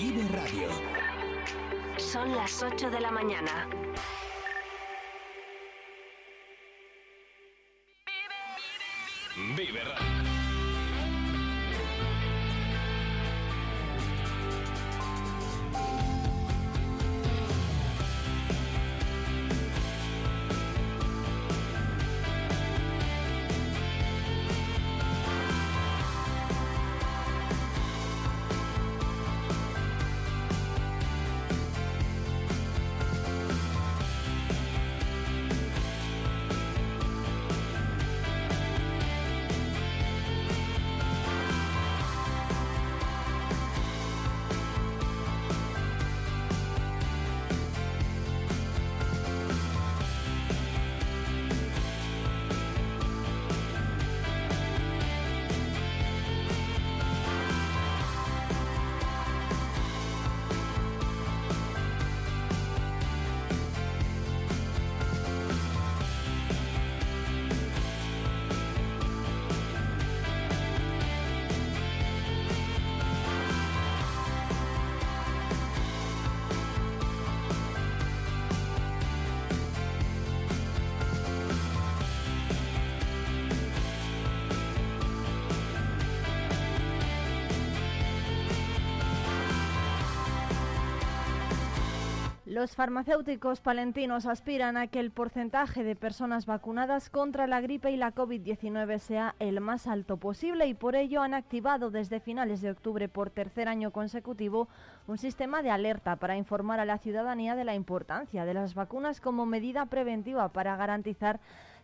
Vive Radio. Son las 8 de la mañana. Vive Radio. Los farmacéuticos palentinos aspiran a que el porcentaje de personas vacunadas contra la gripe y la COVID-19 sea el más alto posible y por ello han activado desde finales de octubre por tercer año consecutivo un sistema de alerta para informar a la ciudadanía de la importancia de las vacunas como medida preventiva para garantizar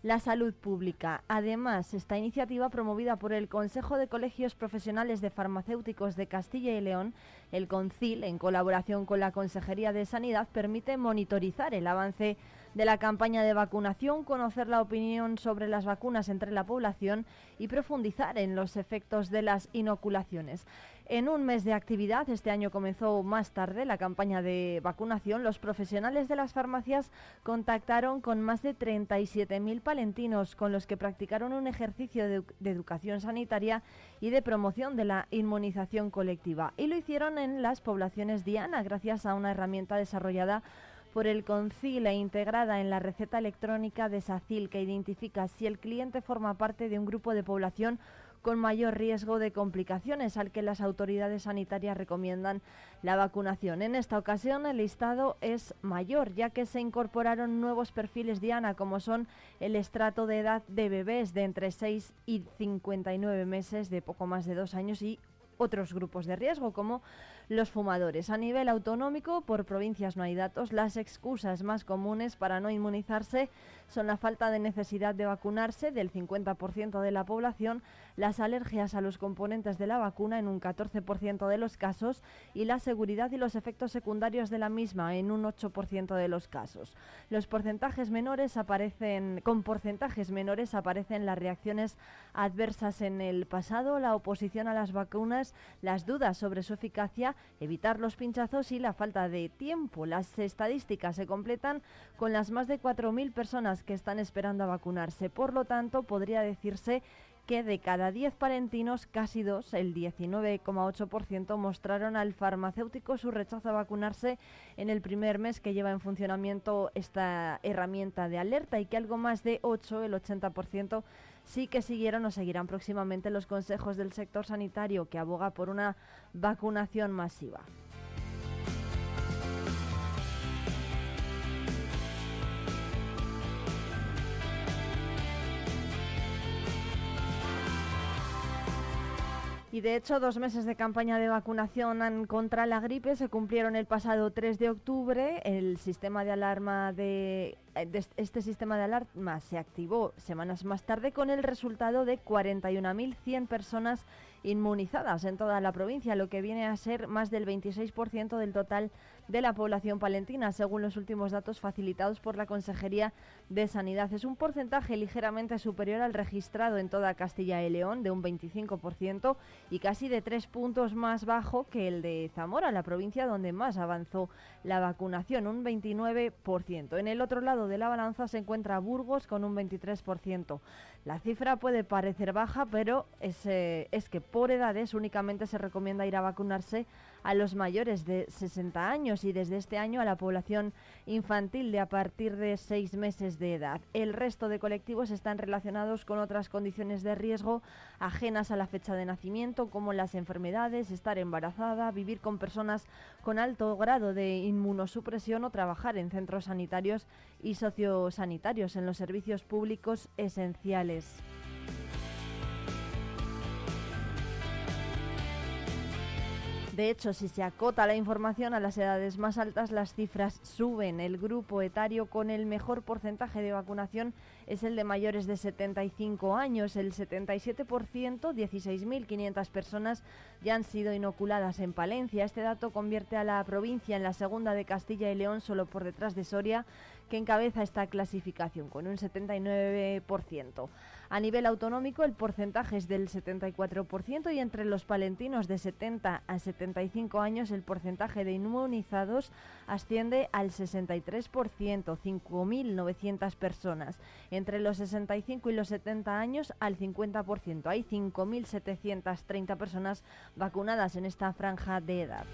la salud pública. Además, esta iniciativa promovida por el Consejo de Colegios Profesionales de Farmacéuticos de Castilla y León, el CONCIL, en colaboración con la Consejería de Sanidad, permite monitorizar el avance de la campaña de vacunación, conocer la opinión sobre las vacunas entre la población y profundizar en los efectos de las inoculaciones. En un mes de actividad, este año comenzó más tarde la campaña de vacunación, los profesionales de las farmacias contactaron con más de 37.000 palentinos con los que practicaron un ejercicio de, educación sanitaria y de promoción de la inmunización colectiva. Y lo hicieron en las poblaciones diana gracias a una herramienta desarrollada por el CONCIL e integrada en la receta electrónica de SACIL que identifica si el cliente forma parte de un grupo de población con mayor riesgo de complicaciones al que las autoridades sanitarias recomiendan la vacunación. En esta ocasión el listado es mayor ya que se incorporaron nuevos perfiles Diana como son el estrato de edad de bebés de entre 6 y 59 meses de poco más de dos años y otros grupos de riesgo como los fumadores. A nivel autonómico, por provincias no hay datos. Las excusas más comunes para no inmunizarse son la falta de necesidad de vacunarse del 50% de la población, las alergias a los componentes de la vacuna en un 14% de los casos y la seguridad y los efectos secundarios de la misma en un 8% de los casos. Los porcentajes menores aparecen con porcentajes menores aparecen las reacciones adversas en el pasado, la oposición a las vacunas, las dudas sobre su eficacia, evitar los pinchazos y la falta de tiempo. Las estadísticas se completan con las más de 4.000 personas que están esperando a vacunarse. Por lo tanto, podría decirse que de cada 10 palentinos, casi dos, el 19,8%, mostraron al farmacéutico su rechazo a vacunarse en el primer mes que lleva en funcionamiento esta herramienta de alerta y que algo más de 8, el 80%, sí que siguieron o seguirán próximamente los consejos del sector sanitario que aboga por una vacunación masiva. Y de hecho, dos meses de campaña de vacunación contra la gripe se cumplieron el pasado 3 de octubre. El sistema de alarma de, de este sistema de alarma se activó semanas más tarde con el resultado de 41.100 personas inmunizadas en toda la provincia, lo que viene a ser más del 26% del total de la población palentina, según los últimos datos facilitados por la Consejería de Sanidad. Es un porcentaje ligeramente superior al registrado en toda Castilla y León, de un 25%, y casi de tres puntos más bajo que el de Zamora, la provincia donde más avanzó la vacunación, un 29%. En el otro lado de la balanza se encuentra Burgos con un 23%. La cifra puede parecer baja, pero es, eh, es, que por edades únicamente se recomienda ir a vacunarse a los mayores de 60 años y desde este año a la población infantil de a partir de 6 meses de edad. El resto de colectivos están relacionados con otras condiciones de riesgo ajenas a la fecha de nacimiento, como las enfermedades, estar embarazada, vivir con personas con alto grado de inmunosupresión o trabajar en centros sanitarios y sociosanitarios en los servicios públicos esenciales. De hecho, si se acota la información a las edades más altas, las cifras suben. El grupo etario con el mejor porcentaje de vacunación es el de mayores de 75 años. El 77%, 16.500 personas ya han sido inoculadas en Palencia. Este dato convierte a la provincia en la segunda de Castilla y León, solo por detrás de Soria, que encabeza esta clasificación con un 79%. A nivel autonómico el porcentaje es del 74% y entre los palentinos de 70 a 75 años el porcentaje de inmunizados asciende al 63%, 5.900 personas. Entre los 65 y los 70 años al 50%. Hay 5.730 personas vacunadas en esta franja de edad.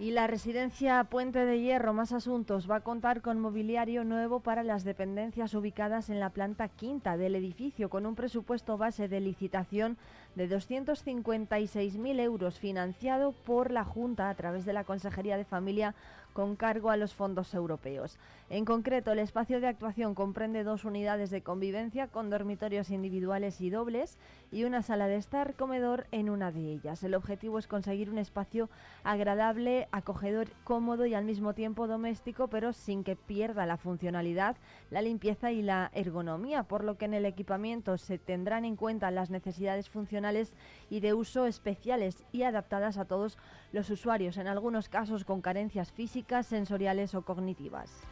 Y la residencia Puente de Hierro, más asuntos, va a contar con mobiliario nuevo para las dependencias ubicadas en la planta quinta del edificio, con un presupuesto base de licitación de 256.000 euros financiado por la Junta a través de la Consejería de Familia con cargo a los fondos europeos. En concreto, el espacio de actuación comprende dos unidades de convivencia con dormitorios individuales y dobles y una sala de estar comedor en una de ellas. El objetivo es conseguir un espacio agradable, acogedor, cómodo y al mismo tiempo doméstico, pero sin que pierda la funcionalidad, la limpieza y la ergonomía, por lo que en el equipamiento se tendrán en cuenta las necesidades funcionales y de uso especiales y adaptadas a todos los usuarios, en algunos casos con carencias físicas, sensoriales o cognitivas.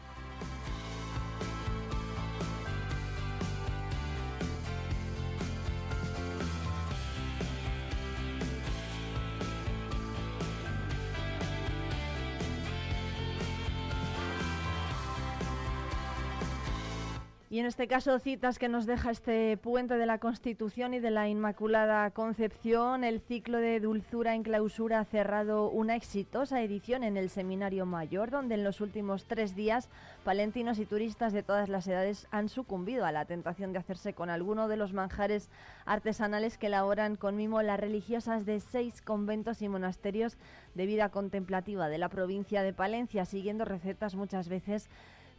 Y en este caso, citas que nos deja este puente de la Constitución y de la Inmaculada Concepción. El ciclo de dulzura en clausura ha cerrado una exitosa edición en el Seminario Mayor, donde en los últimos tres días palentinos y turistas de todas las edades han sucumbido a la tentación de hacerse con alguno de los manjares artesanales que elaboran con mimo las religiosas de seis conventos y monasterios de vida contemplativa de la provincia de Palencia, siguiendo recetas muchas veces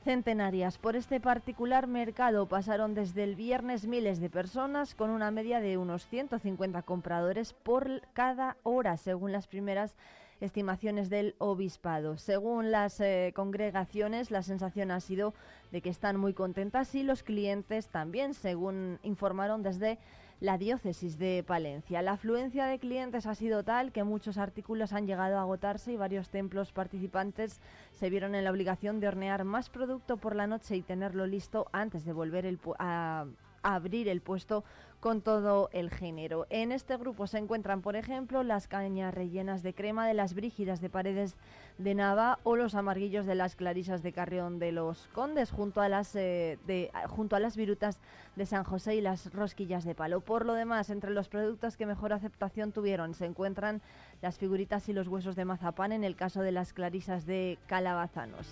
centenarias. Por este particular mercado pasaron desde el viernes miles de personas con una media de unos 150 compradores por cada hora, según las primeras estimaciones del obispado. Según las eh, congregaciones, la sensación ha sido de que están muy contentas y los clientes también, según informaron desde la diócesis de Palencia. La afluencia de clientes ha sido tal que muchos artículos han llegado a agotarse y varios templos participantes se vieron en la obligación de hornear más producto por la noche y tenerlo listo antes de volver el a abrir el puesto con todo el género. En este grupo se encuentran, por ejemplo, las cañas rellenas de crema de las brígidas de Paredes de Nava o los amarguillos de las clarisas de Carrión de los Condes, junto a las, eh, de, junto a las virutas de San José y las rosquillas de palo. Por lo demás, entre los productos que mejor aceptación tuvieron se encuentran las figuritas y los huesos de mazapán en el caso de las clarisas de Calabazanos.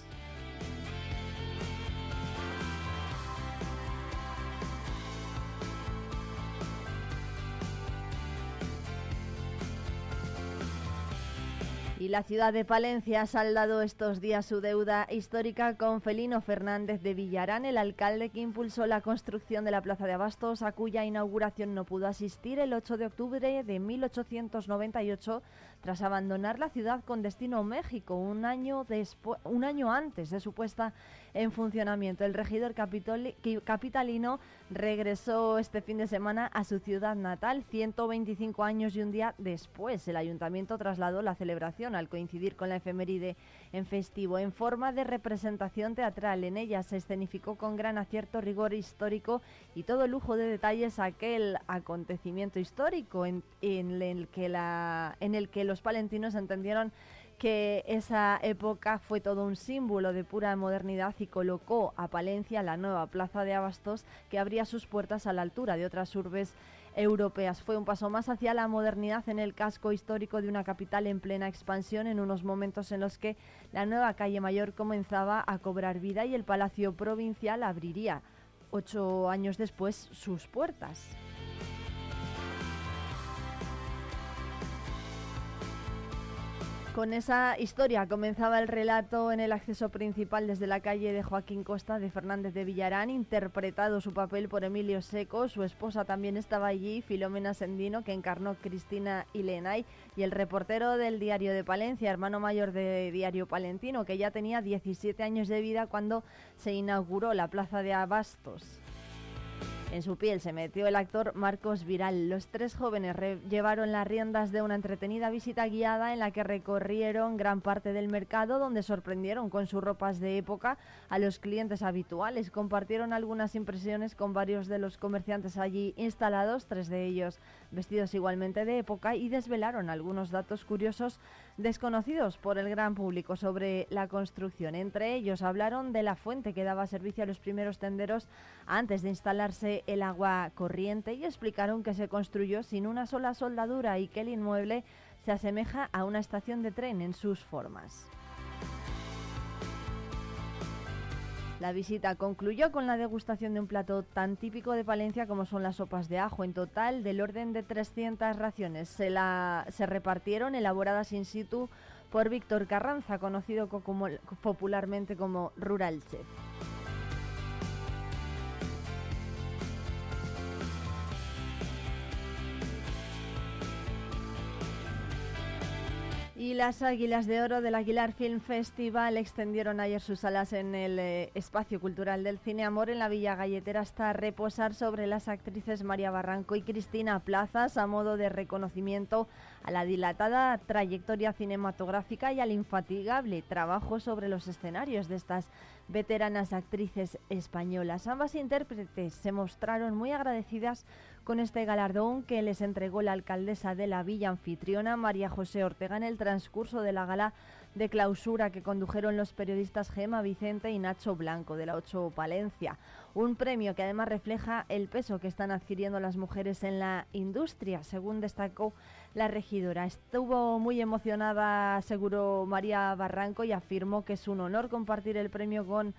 La ciudad de Palencia ha saldado estos días su deuda histórica con Felino Fernández de Villarán, el alcalde que impulsó la construcción de la Plaza de Abastos, a cuya inauguración no pudo asistir el 8 de octubre de 1898 tras abandonar la ciudad con destino a México un año, un año antes de su puesta en funcionamiento. El regidor capitalino regresó este fin de semana a su ciudad natal, 125 años y un día después. El ayuntamiento trasladó la celebración al coincidir con la efeméride en festivo en forma de representación teatral. En ella se escenificó con gran acierto, rigor histórico y todo lujo de detalles aquel acontecimiento histórico en, el, que la, en el que los palentinos entendieron que esa época fue todo un símbolo de pura modernidad y colocó a Palencia la nueva plaza de Abastos que abría sus puertas a la altura de otras urbes europeas. Fue un paso más hacia la modernidad en el casco histórico de una capital en plena expansión en unos momentos en los que la nueva calle mayor comenzaba a cobrar vida y el Palacio Provincial abriría ocho años después sus puertas. Con esa historia comenzaba el relato en el acceso principal desde la calle de Joaquín Costa de Fernández de Villarán, interpretado su papel por Emilio Seco. Su esposa también estaba allí, Filomena Sendino, que encarnó Cristina Ilenay, y el reportero del Diario de Palencia, hermano mayor de Diario Palentino, que ya tenía 17 años de vida cuando se inauguró la Plaza de Abastos. En su piel se metió el actor Marcos Viral. Los tres jóvenes llevaron las riendas de una entretenida visita guiada en la que recorrieron gran parte del mercado donde sorprendieron con sus ropas de época a los clientes habituales. Compartieron algunas impresiones con varios de los comerciantes allí instalados, tres de ellos vestidos igualmente de época y desvelaron algunos datos curiosos desconocidos por el gran público sobre la construcción. Entre ellos hablaron de la fuente que daba servicio a los primeros tenderos antes de instalarse el agua corriente y explicaron que se construyó sin una sola soldadura y que el inmueble se asemeja a una estación de tren en sus formas. La visita concluyó con la degustación de un plato tan típico de Palencia como son las sopas de ajo. En total, del orden de 300 raciones se, la, se repartieron elaboradas in situ por Víctor Carranza, conocido popularmente como Rural Chef. Las Águilas de Oro del Aguilar Film Festival extendieron ayer sus alas en el eh, espacio cultural del Cine Amor en la Villa Galletera hasta reposar sobre las actrices María Barranco y Cristina Plazas a modo de reconocimiento a la dilatada trayectoria cinematográfica y al infatigable trabajo sobre los escenarios de estas veteranas actrices españolas. Ambas intérpretes se mostraron muy agradecidas con este galardón que les entregó la alcaldesa de la villa anfitriona, María José Ortega, en el transcurso de la gala de clausura que condujeron los periodistas Gema Vicente y Nacho Blanco de la 8 Palencia. Un premio que además refleja el peso que están adquiriendo las mujeres en la industria, según destacó la regidora. Estuvo muy emocionada, aseguró María Barranco, y afirmó que es un honor compartir el premio con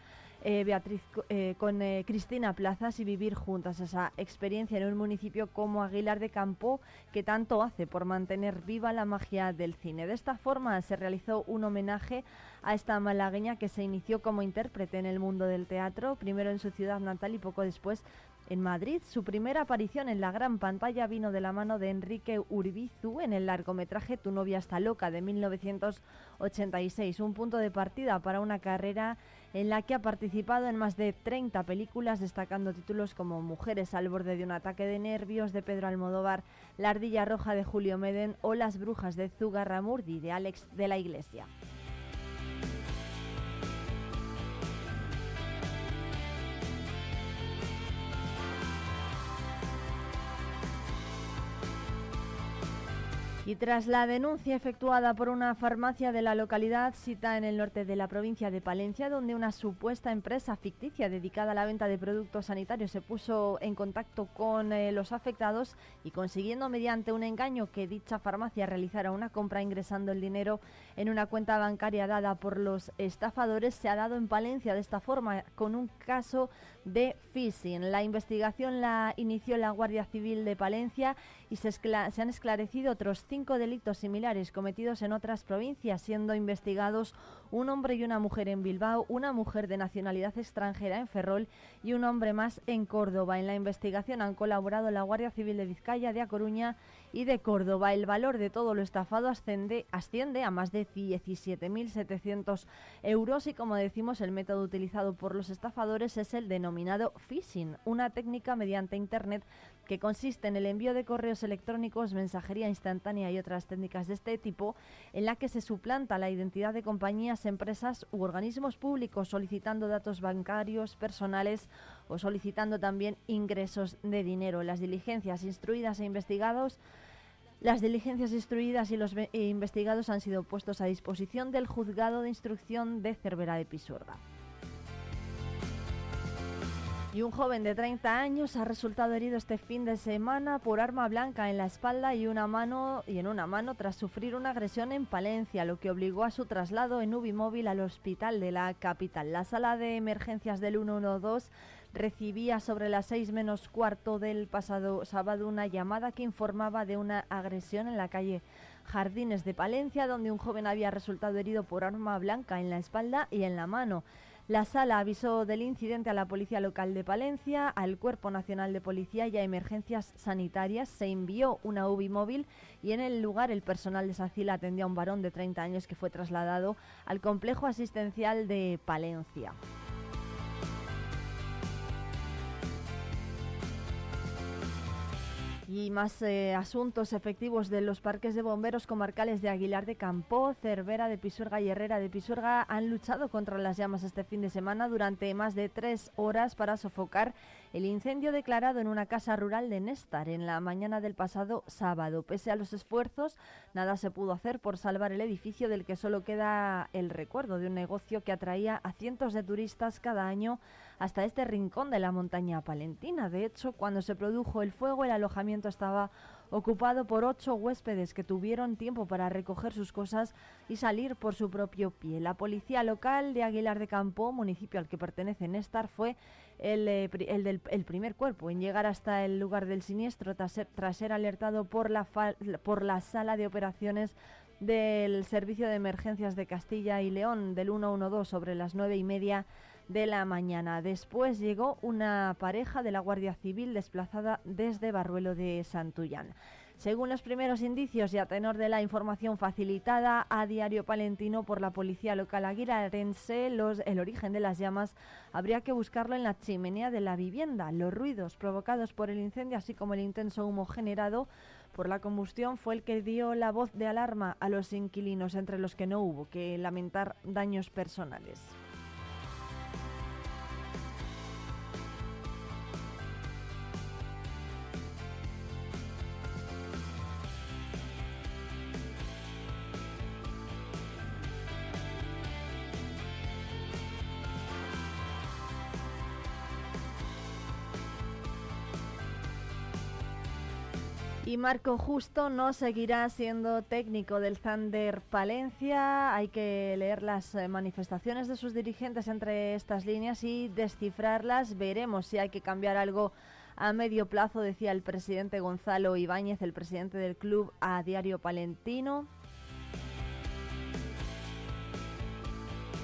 eh, Beatriz, eh, con eh, Cristina Plazas y vivir juntas esa experiencia en un municipio como Aguilar de Campo que tanto hace por mantener viva la magia del cine. De esta forma se realizó un homenaje a esta malagueña que se inició como intérprete en el mundo del teatro, primero en su ciudad natal y poco después en Madrid. Su primera aparición en la gran pantalla vino de la mano de Enrique Urbizu en el largometraje Tu novia está loca de 1986, un punto de partida para una carrera en la que ha participado en más de 30 películas, destacando títulos como Mujeres al borde de un ataque de nervios de Pedro Almodóvar, La ardilla roja de Julio Meden o Las brujas de Zugarramurdi de Alex de la Iglesia. Y tras la denuncia efectuada por una farmacia de la localidad cita en el norte de la provincia de Palencia, donde una supuesta empresa ficticia dedicada a la venta de productos sanitarios se puso en contacto con eh, los afectados y consiguiendo mediante un engaño que dicha farmacia realizara una compra ingresando el dinero en una cuenta bancaria dada por los estafadores, se ha dado en Palencia de esta forma con un caso de phishing. La investigación la inició la Guardia Civil de Palencia y se, han esclarecido otros cinco cinco delitos similares cometidos en otras provincias, siendo investigados un hombre y una mujer en Bilbao, una mujer de nacionalidad extranjera en Ferrol y un hombre más en Córdoba. En la investigación han colaborado la Guardia Civil de Vizcaya, de A Coruña y de Córdoba. El valor de todo lo estafado asciende, asciende a más de 17.700 euros y como decimos el método utilizado por los estafadores es el denominado phishing, una técnica mediante Internet que consiste en el envío de correos electrónicos, mensajería instantánea y otras técnicas de este tipo, en la que se suplanta la identidad de compañías, empresas u organismos públicos solicitando datos bancarios, personales o solicitando también ingresos de dinero. Las diligencias instruidas e investigados Las diligencias instruidas y los investigados han sido puestos a disposición del juzgado de instrucción de Cervera de Pisuerga. Y un joven de 30 años ha resultado herido este fin de semana por arma blanca en la espalda y una mano y en una mano tras sufrir una agresión en Palencia, lo que obligó a su traslado en Ubimóvil al hospital de la capital. La sala de emergencias del 112 recibía sobre las seis menos cuarto del pasado sábado una llamada que informaba de una agresión en la calle Jardines de Palencia, donde un joven había resultado herido por arma blanca en la espalda y en la mano. La sala avisó del incidente a la Policía Local de Palencia, al Cuerpo Nacional de Policía y a Emergencias Sanitarias. Se envió una UBI móvil y en el lugar el personal de SACIL atendió a un varón de 30 años que fue trasladado al complejo asistencial de Palencia. Y más eh, asuntos efectivos de los parques de bomberos comarcales de Aguilar de Campo, Cervera de Pisuerga y Herrera de Pisuerga han luchado contra las llamas este fin de semana durante más de tres horas para sofocar el incendio declarado en una casa rural de Néstar en la mañana del pasado sábado. Pese a los esfuerzos, nada se pudo hacer por salvar el edificio del que solo queda el recuerdo de un negocio que atraía a cientos de turistas cada año hasta este rincón de la montaña palentina. De hecho, cuando se produjo el fuego, el alojamiento estaba ocupado por ocho huéspedes que tuvieron tiempo para recoger sus cosas y salir por su propio pie. La policía local de Aguilar de Campo, municipio al que pertenece Néstar, fue el, eh, el del el primer cuerpo en llegar hasta el lugar del siniestro tras ser, tras ser alertado por la, por la sala de operaciones del Servicio de Emergencias de Castilla y León del 112 sobre las nueve y media de la mañana. Después llegó una pareja de la Guardia Civil desplazada desde Barruelo de Santullán. Según los primeros indicios y a tenor de la información facilitada a Diario Palentino por la Policía Local Aguilarense, los, el origen de las llamas habría que buscarlo en la chimenea de la vivienda. Los ruidos provocados por el incendio, así como el intenso humo generado por la combustión, fue el que dio la voz de alarma a los inquilinos, entre los que no hubo que lamentar daños personales. Y Marco Justo no seguirá siendo técnico del Thunder Palencia. Hay que leer las eh, manifestaciones de sus dirigentes entre estas líneas y descifrarlas. Veremos si hay que cambiar algo a medio plazo, decía el presidente Gonzalo Ibáñez, el presidente del club a Diario Palentino.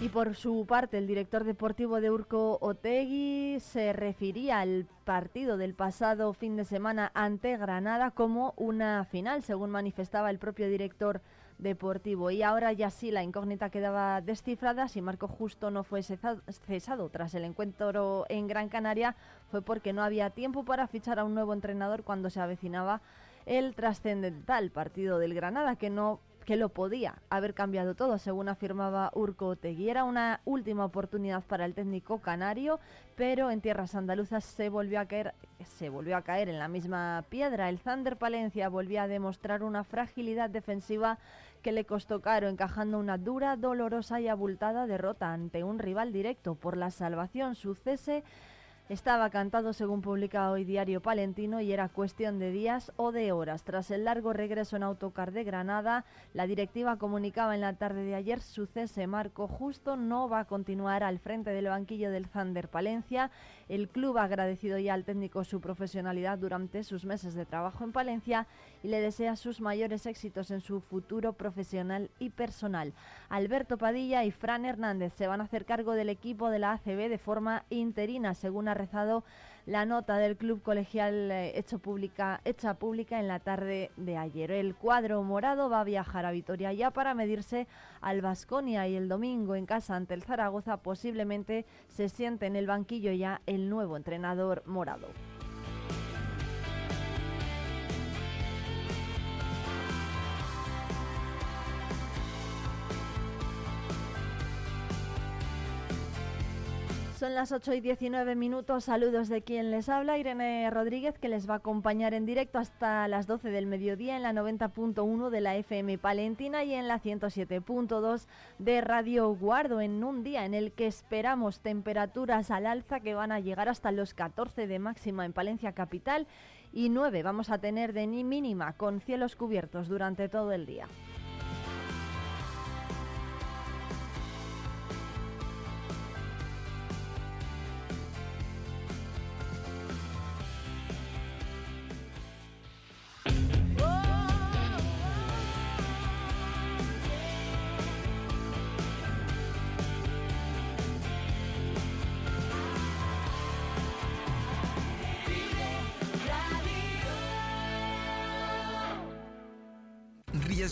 Y por su parte, el director deportivo de Urco Otegui se refería al partido del pasado fin de semana ante Granada como una final, según manifestaba el propio director deportivo. Y ahora ya sí la incógnita quedaba descifrada. Si Marco Justo no fue cesado tras el encuentro en Gran Canaria, fue porque no había tiempo para fichar a un nuevo entrenador cuando se avecinaba el trascendental partido del Granada, que no que lo podía haber cambiado todo, según afirmaba Urco Otegui. Era una última oportunidad para el técnico canario, pero en tierras andaluzas se volvió a caer, se volvió a caer en la misma piedra. El Thunder Palencia volvió a demostrar una fragilidad defensiva que le costó caro, encajando una dura, dolorosa y abultada derrota ante un rival directo por la salvación. Su cese estaba cantado según publica hoy Diario Palentino y era cuestión de días o de horas. Tras el largo regreso en autocar de Granada, la directiva comunicaba en la tarde de ayer su cese. Marco Justo no va a continuar al frente del banquillo del Thunder Palencia. El club ha agradecido ya al técnico su profesionalidad durante sus meses de trabajo en Palencia y le desea sus mayores éxitos en su futuro profesional y personal. Alberto Padilla y Fran Hernández se van a hacer cargo del equipo de la ACB de forma interina, según ha rezado la nota del club colegial eh, hecha pública en la tarde de ayer. El cuadro morado va a viajar a Vitoria ya para medirse al Vasconia y el domingo en casa ante el Zaragoza posiblemente se siente en el banquillo ya nuevo entrenador morado. Son las 8 y 19 minutos. Saludos de quien les habla, Irene Rodríguez, que les va a acompañar en directo hasta las 12 del mediodía en la 90.1 de la FM Palentina y en la 107.2 de Radio Guardo, en un día en el que esperamos temperaturas al alza que van a llegar hasta los 14 de máxima en Palencia Capital y 9 vamos a tener de mínima con cielos cubiertos durante todo el día.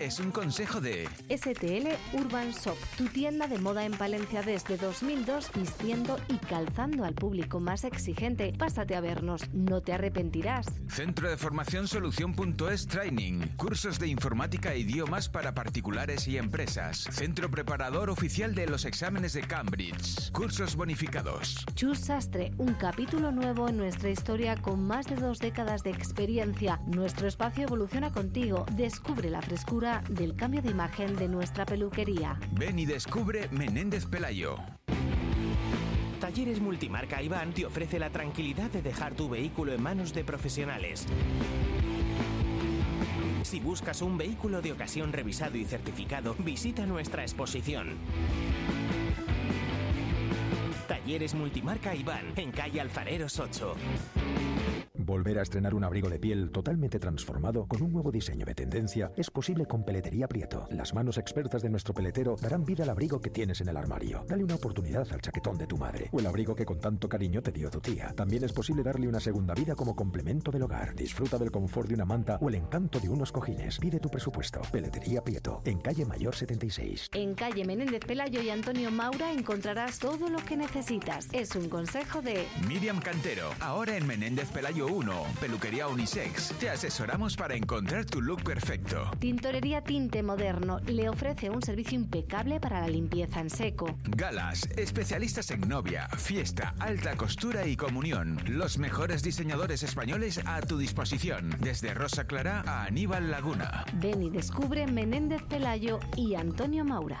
es un consejo de STL Urban Shop, tu tienda de moda en Palencia desde 2002, vistiendo y calzando al público más exigente. Pásate a vernos, no te arrepentirás. Centro de Formación Solución.es Training, cursos de informática e idiomas para particulares y empresas. Centro preparador oficial de los exámenes de Cambridge. Cursos bonificados. Chus Sastre, un capítulo nuevo en nuestra historia con más de dos décadas de experiencia. Nuestro espacio evoluciona contigo. Descubre la frescura del cambio de imagen de nuestra peluquería. Ven y descubre Menéndez Pelayo. Talleres Multimarca Iván te ofrece la tranquilidad de dejar tu vehículo en manos de profesionales. Si buscas un vehículo de ocasión revisado y certificado, visita nuestra exposición. Talleres Multimarca Iván, en calle Alfareros 8. Volver a estrenar un abrigo de piel totalmente transformado con un nuevo diseño de tendencia es posible con Peletería Prieto. Las manos expertas de nuestro peletero darán vida al abrigo que tienes en el armario. Dale una oportunidad al chaquetón de tu madre o el abrigo que con tanto cariño te dio tu tía. También es posible darle una segunda vida como complemento del hogar. Disfruta del confort de una manta o el encanto de unos cojines. Pide tu presupuesto. Peletería Prieto, en calle Mayor 76. En calle Menéndez Pelayo y Antonio Maura encontrarás todo lo que necesitas. Es un consejo de Miriam Cantero, ahora en Menéndez Pelayo 1, peluquería unisex. Te asesoramos para encontrar tu look perfecto. Tintorería Tinte Moderno le ofrece un servicio impecable para la limpieza en seco. Galas, especialistas en novia, fiesta, alta costura y comunión. Los mejores diseñadores españoles a tu disposición, desde Rosa Clara a Aníbal Laguna. Ven y descubre Menéndez Pelayo y Antonio Maura.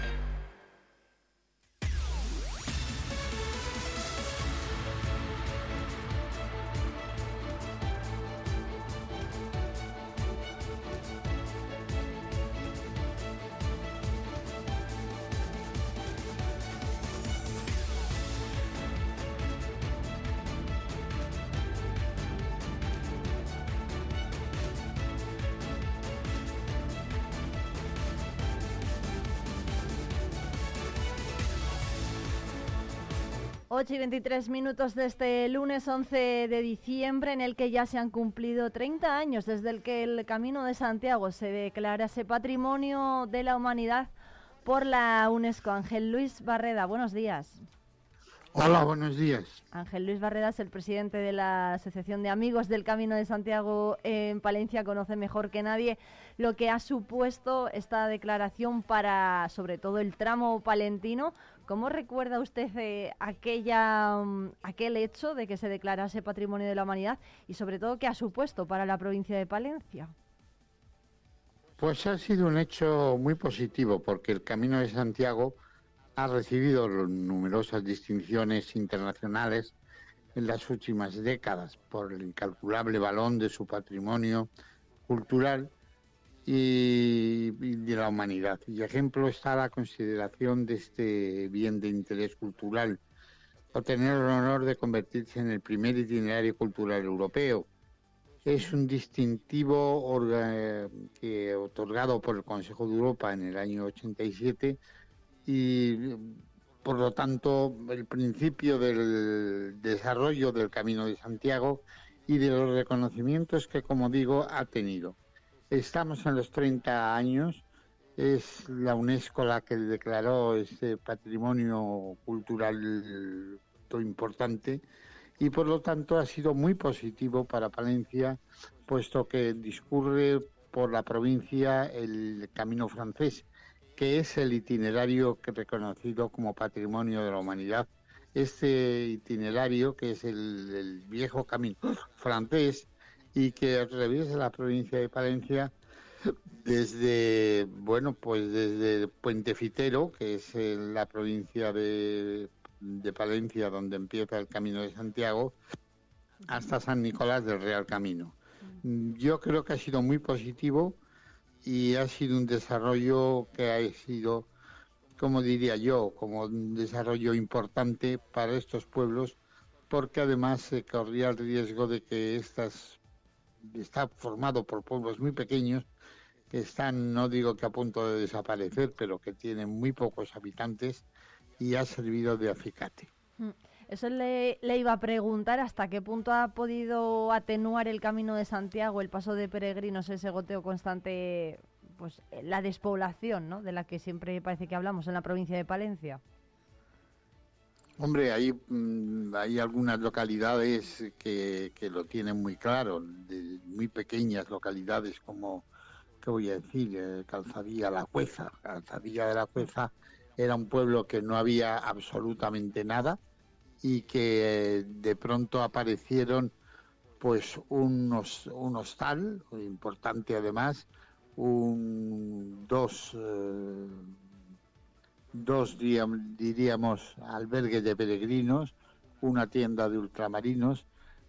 Ocho y 23 minutos de este lunes 11 de diciembre, en el que ya se han cumplido 30 años desde el que el Camino de Santiago se declarase Patrimonio de la Humanidad por la UNESCO. Ángel Luis Barreda, buenos días. Hola, buenos días. Ángel Luis Barreda es el presidente de la Asociación de Amigos del Camino de Santiago en Palencia, conoce mejor que nadie lo que ha supuesto esta declaración para, sobre todo, el tramo palentino. ¿Cómo recuerda usted aquella, um, aquel hecho de que se declarase Patrimonio de la Humanidad y, sobre todo, qué ha supuesto para la provincia de Palencia? Pues ha sido un hecho muy positivo porque el Camino de Santiago ha recibido numerosas distinciones internacionales en las últimas décadas por el incalculable balón de su patrimonio cultural y, de la humanidad. Y ejemplo está la consideración de este bien de interés cultural o tener el honor de convertirse en el primer itinerario cultural europeo. Es un distintivo que, otorgado por el Consejo de Europa en el año 87 y por lo tanto el principio del desarrollo del Camino de Santiago y de los reconocimientos que, como digo, ha tenido. Estamos en los 30 años, es la UNESCO la que declaró este patrimonio cultural importante y por lo tanto ha sido muy positivo para Palencia, puesto que discurre por la provincia el camino francés, que es el itinerario que reconocido como patrimonio de la humanidad. Este itinerario, que es el viejo camino francés, y que atraviesa la provincia de Palencia desde, bueno, pues desde Puente Fitero, que es la provincia de, de Palencia donde empieza el Camino de Santiago, hasta San Nicolás del Real Camino. Yo creo que ha sido muy positivo y ha sido un desarrollo que ha sido, como diría yo, como un desarrollo importante para estos pueblos, porque además se corría el riesgo de que estas está formado por pueblos muy pequeños que están, no digo que a punto de desaparecer, pero que tienen muy pocos habitantes y ha servido de acicate. Mm. Eso le, iba a preguntar hasta qué punto ha podido atenuar el camino de Santiago, el paso de peregrinos, ese goteo constante, pues la despoblación, ¿no? De la que siempre parece que hablamos en la provincia de Palencia. Hombre, hay, mm, hay algunas localidades que, que lo tienen muy claro, de muy pequeñas localidades como, ¿qué voy a decir? Eh, Calzadilla La Cueza. Calzadilla de la Cueza era un pueblo que no había absolutamente nada y que eh, de pronto aparecieron pues unos, un hostal, importante además, un, dos... Eh, dos, diríamos, albergues de peregrinos, una tienda de ultramarinos.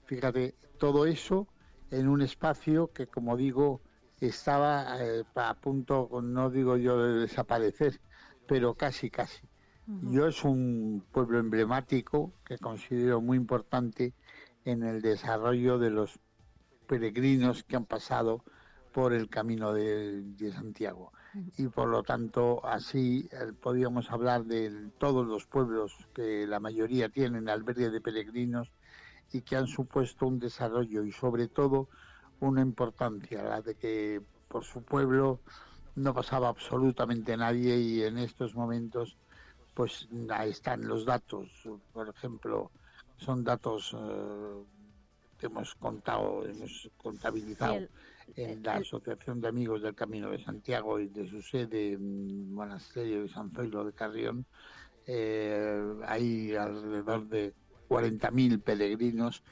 Fíjate, todo eso en un espacio que, como digo, estaba eh, a punto, no digo yo de desaparecer, pero casi, casi. Yo es un pueblo emblemático que considero muy importante en el desarrollo de los peregrinos que han pasado por el camino de Santiago y por lo tanto así eh, podríamos hablar de todos los pueblos que la mayoría tienen albergue de peregrinos y que han supuesto un desarrollo y sobre todo una importancia, la de que por su pueblo no pasaba absolutamente nadie y en estos momentos pues ahí están los datos, por ejemplo, son datos eh, que hemos contado, hemos contabilizado en la Asociación de Amigos del Camino de Santiago y de su sede en Monasterio de San Pedro de Carrión, eh, hay alrededor de 40.000 peregrinos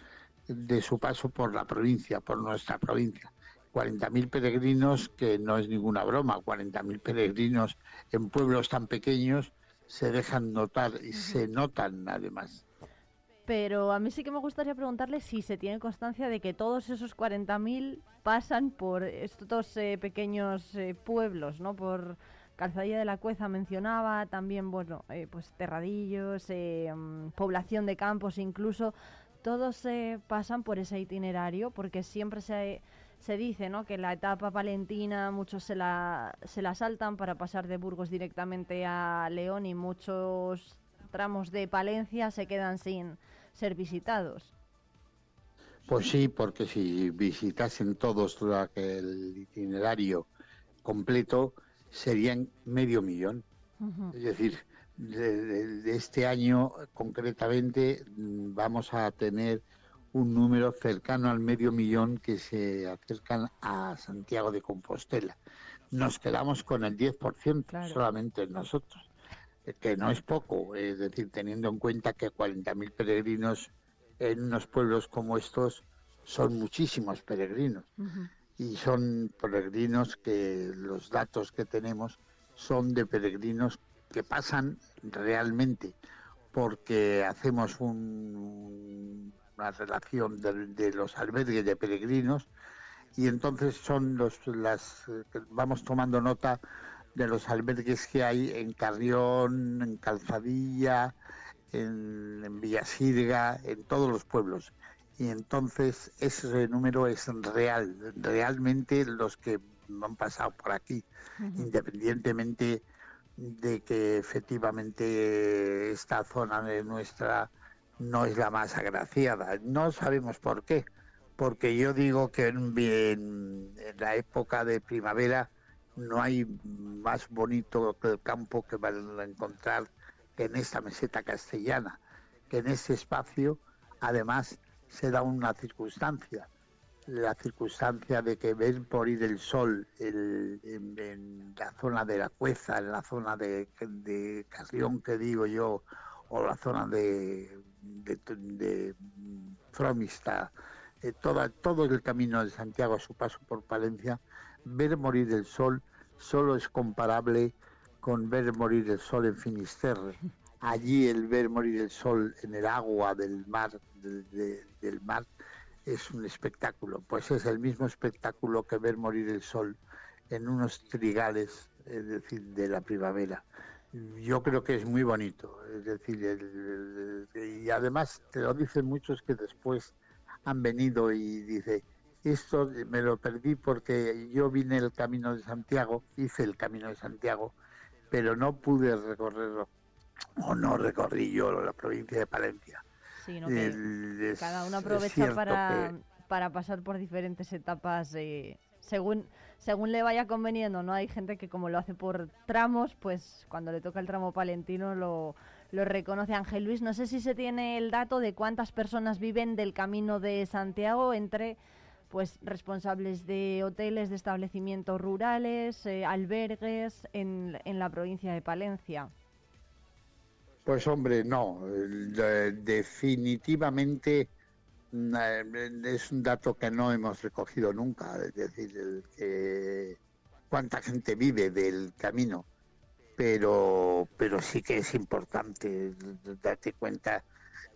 de su paso por la provincia, por nuestra provincia. 40.000 peregrinos que no es ninguna broma, 40.000 peregrinos en pueblos tan pequeños se dejan notar y se notan además pero a mí sí que me gustaría preguntarle si se tiene constancia de que todos esos 40.000 pasan por estos eh, pequeños eh, pueblos, ¿no? Por Calzadilla de la Cueza mencionaba, también, bueno, eh, pues Terradillos, mm, población de campos incluso, todos pasan por ese itinerario porque siempre se, se dice, ¿no? Que la etapa palentina muchos se la, se la saltan para pasar de Burgos directamente a León y muchos tramos de Palencia se quedan sin ser visitados. Pues sí, porque si visitasen todos el itinerario completo, serían medio millón. Es decir, de, este año concretamente mm, vamos a tener un número cercano al medio millón que se acercan a Santiago de Compostela. Nos quedamos con el 10% solamente nosotros que no es poco, es decir, teniendo en cuenta que 40.000 peregrinos en unos pueblos como estos son muchísimos peregrinos. Y son peregrinos que los datos que tenemos son de peregrinos que pasan realmente porque hacemos una relación de, los albergues de peregrinos y entonces son los las vamos tomando nota de los albergues que hay en Carrión, en Calzadilla, en, en Villasirga, en todos los pueblos. Y entonces ese número es real, realmente los que han pasado por aquí, independientemente de que efectivamente esta zona de nuestra no es la más agraciada. No sabemos por qué, porque yo digo que en, en la época de primavera no hay más bonito que el campo que van a encontrar en esta meseta castellana, que en ese espacio además se da una circunstancia, la circunstancia de que ver morir el sol en, la zona de la Cueza, en la zona de, de Carrión, que digo yo, o la zona de, de, de Fromista, eh, toda, todo el camino de Santiago a su paso por Palencia, ver morir el sol solo es comparable con ver morir el sol en Finisterre. Allí el ver morir el sol en el agua del mar, de, de, del mar, es un espectáculo. Pues es el mismo espectáculo que ver morir el sol en unos trigales, es decir, de la primavera. Yo creo que es muy bonito, es decir, el, y además te lo dicen muchos que después han venido y dice, esto me lo perdí porque yo vine el camino de Santiago, hice el camino de Santiago, pero no pude recorrerlo, o no recorrí yo la provincia de Palencia. Sí, no, el, cada uno aprovecha para, que... para pasar por diferentes etapas eh, según, según le vaya conveniendo, ¿no? Hay gente que como lo hace por tramos, pues cuando le toca el tramo palentino lo, lo reconoce Ángel Luis. No sé si se tiene el dato de cuántas personas viven del camino de Santiago entre pues responsables de hoteles, de establecimientos rurales, eh, albergues en, en, la provincia de Palencia. Pues hombre, no, definitivamente es un dato que no hemos recogido nunca, es decir, el que cuánta gente vive del camino, pero, pero sí que es importante darte cuenta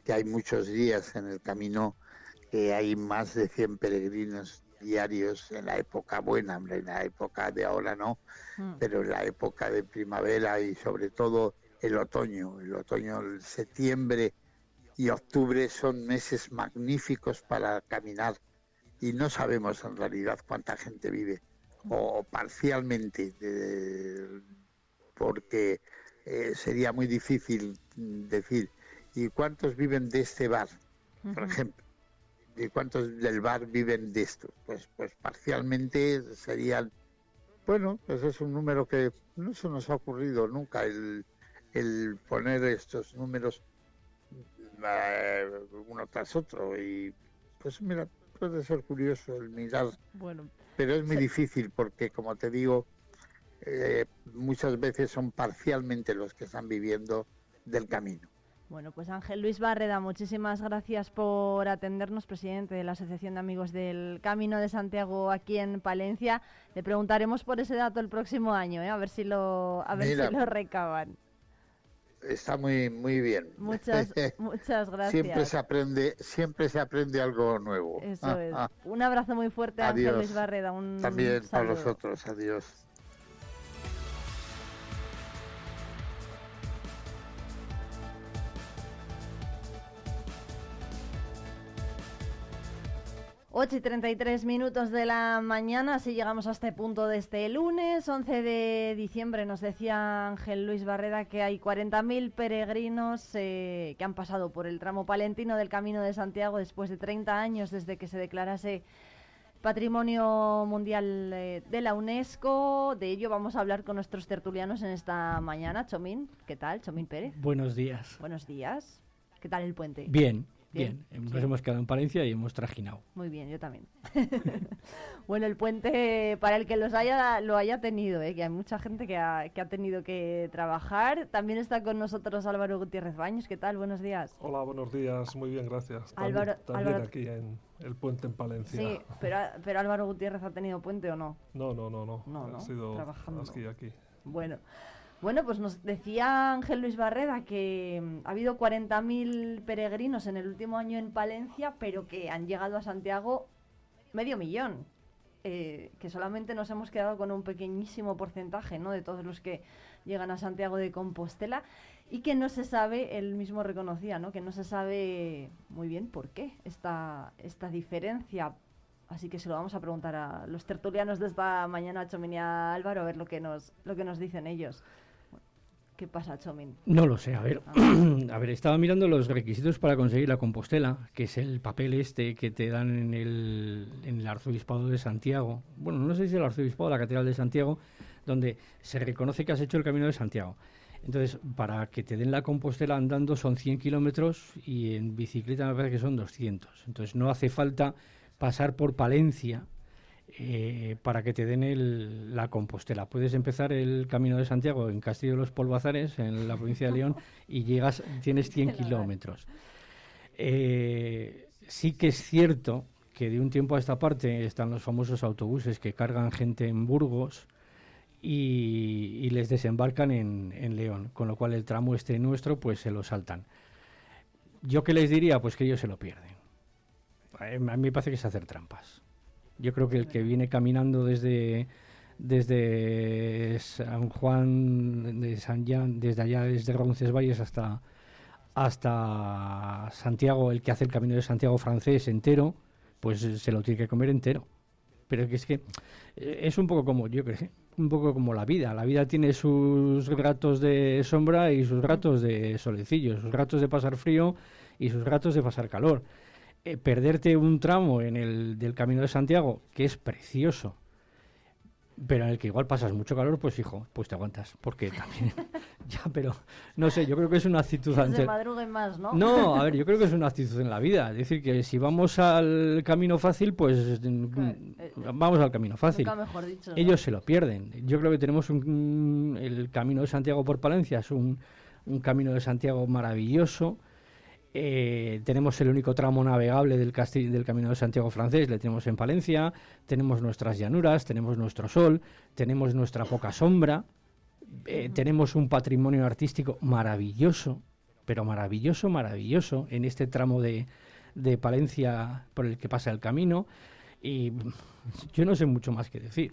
que hay muchos días en el camino que hay más de 100 peregrinos diarios en la época buena, en la época de ahora no, mm. pero en la época de primavera y sobre todo el otoño, el otoño, el septiembre y octubre son meses magníficos para caminar y no sabemos en realidad cuánta gente vive o parcialmente eh, porque eh, sería muy difícil decir y cuántos viven de este bar uh -huh. por ejemplo y cuántos del bar viven de esto. Pues pues parcialmente serían bueno pues es un número que no se nos ha ocurrido nunca el, el poner estos números uno tras otro. Y pues mira puede ser curioso el mirar. Bueno pero es muy sí. difícil porque como te digo eh, muchas veces son parcialmente los que están viviendo del camino bueno, pues Ángel Luis Barreda, muchísimas gracias por atendernos, presidente de la Asociación de Amigos del Camino de Santiago aquí en Palencia. Le preguntaremos por ese dato el próximo año, ¿eh? a ver si lo, a ver Mira, si lo recaban. está muy muy bien. Muchas, muchas gracias. Siempre se aprende, siempre se aprende algo nuevo. Eso ah, es. Ah. Un abrazo muy fuerte, Ángel Adiós. Luis Barreda. Un También para saludo. vosotros. Adiós. Ocho y 33 minutos de la mañana, así llegamos a este punto de este lunes, 11 de diciembre. Nos decía Ángel Luis Barreda que hay 40.000 peregrinos eh, que han pasado por el tramo palentino del Camino de Santiago después de 30 años desde que se declarase Patrimonio Mundial eh, de la UNESCO. De ello vamos a hablar con nuestros tertulianos en esta mañana. Chomín, ¿qué tal? Chomín Pérez. Buenos días. Buenos días. ¿Qué tal el puente? Bien, Bien, Bien, nos sí. hemos quedado en Palencia y hemos trajinado. Muy bien, yo también. bueno, el puente, para el que los haya, lo haya tenido, ¿eh? que hay mucha gente que ha, que ha tenido que trabajar. También está con nosotros Álvaro Gutiérrez Baños. ¿Qué tal? Buenos días. Hola, buenos días. Muy bien, gracias. Álvaro- también también Álvaro- aquí en el puente en Palencia. Sí, pero, pero Álvaro Gutiérrez ha tenido puente o no. No, no, no, no. No, no, Ha sido trabajando. aquí, aquí. Bueno, bueno, pues nos decía Ángel Luis Barreda que mm, ha habido 40.000 peregrinos en el último año en Palencia, pero que han llegado a Santiago medio millón. Eh, que solamente nos hemos quedado con un pequeñísimo porcentaje ¿no? de todos los que llegan a Santiago de Compostela. y que no se sabe, él mismo reconocía, ¿no? que no se sabe muy bien por qué esta, esta diferencia. Así que se lo vamos a preguntar a los tertulianos de esta mañana, a Chomin y a Álvaro, a ver lo que nos, lo que nos dicen ellos. ¿Qué pasa? No lo sé, a ver. a ver, estaba mirando los requisitos para conseguir la Compostela, que es el papel este que te dan en el, en el Arzobispado de Santiago. Bueno, no sé si el Arzobispado de la Catedral de Santiago, donde se reconoce que has hecho el Camino de Santiago. Entonces, para que te den la Compostela andando son 100 kilómetros y en bicicleta me parece que son 200. Entonces, no hace falta pasar por Palencia eh, para que te den el, la Compostela. Puedes empezar el Camino de Santiago en Castillo de los Polvazares, en la provincia de León, y llegas, tienes 100 kilómetros. Eh, sí que es cierto que de un tiempo a esta parte están los famosos autobuses que cargan gente en Burgos y, les desembarcan en, en, León, con lo cual el tramo este nuestro pues se lo saltan. ¿Yo qué les diría? Pues que ellos se lo pierden. A mí me parece que es hacer trampas. Yo creo que el que viene caminando desde desde San Juan de San desde allá desde Roncesvalles hasta hasta Santiago, el que hace el camino de Santiago francés entero, pues se lo tiene que comer entero. Pero es que eh, es un poco como yo creo, un poco como la vida. La vida tiene sus ratos de sombra y sus ratos de solecillo, sus ratos de pasar frío y sus ratos de pasar calor. Eh, perderte un tramo en el del Camino de Santiago, que es precioso, pero en el que igual pasas mucho calor, pues hijo, pues te aguantas, porque también, ya, pero no sé, yo creo que es una actitud ante... más, ¿no? No, a ver, yo creo que es una actitud en la vida, es decir, que si vamos al camino fácil, pues mm, eh, vamos al camino fácil. Mejor dicho, Ellos se lo pierden. Yo creo que tenemos un, el camino de Santiago por Palencia, es un, un camino de Santiago maravilloso, eh, tenemos el único tramo navegable del, del Camino de Santiago francés, le tenemos en Palencia, tenemos nuestras llanuras, tenemos nuestro sol, tenemos nuestra poca sombra, eh, tenemos un patrimonio artístico maravilloso, pero maravilloso, maravilloso, en este tramo de, de Palencia por el que pasa el camino, y yo no sé mucho más que decir.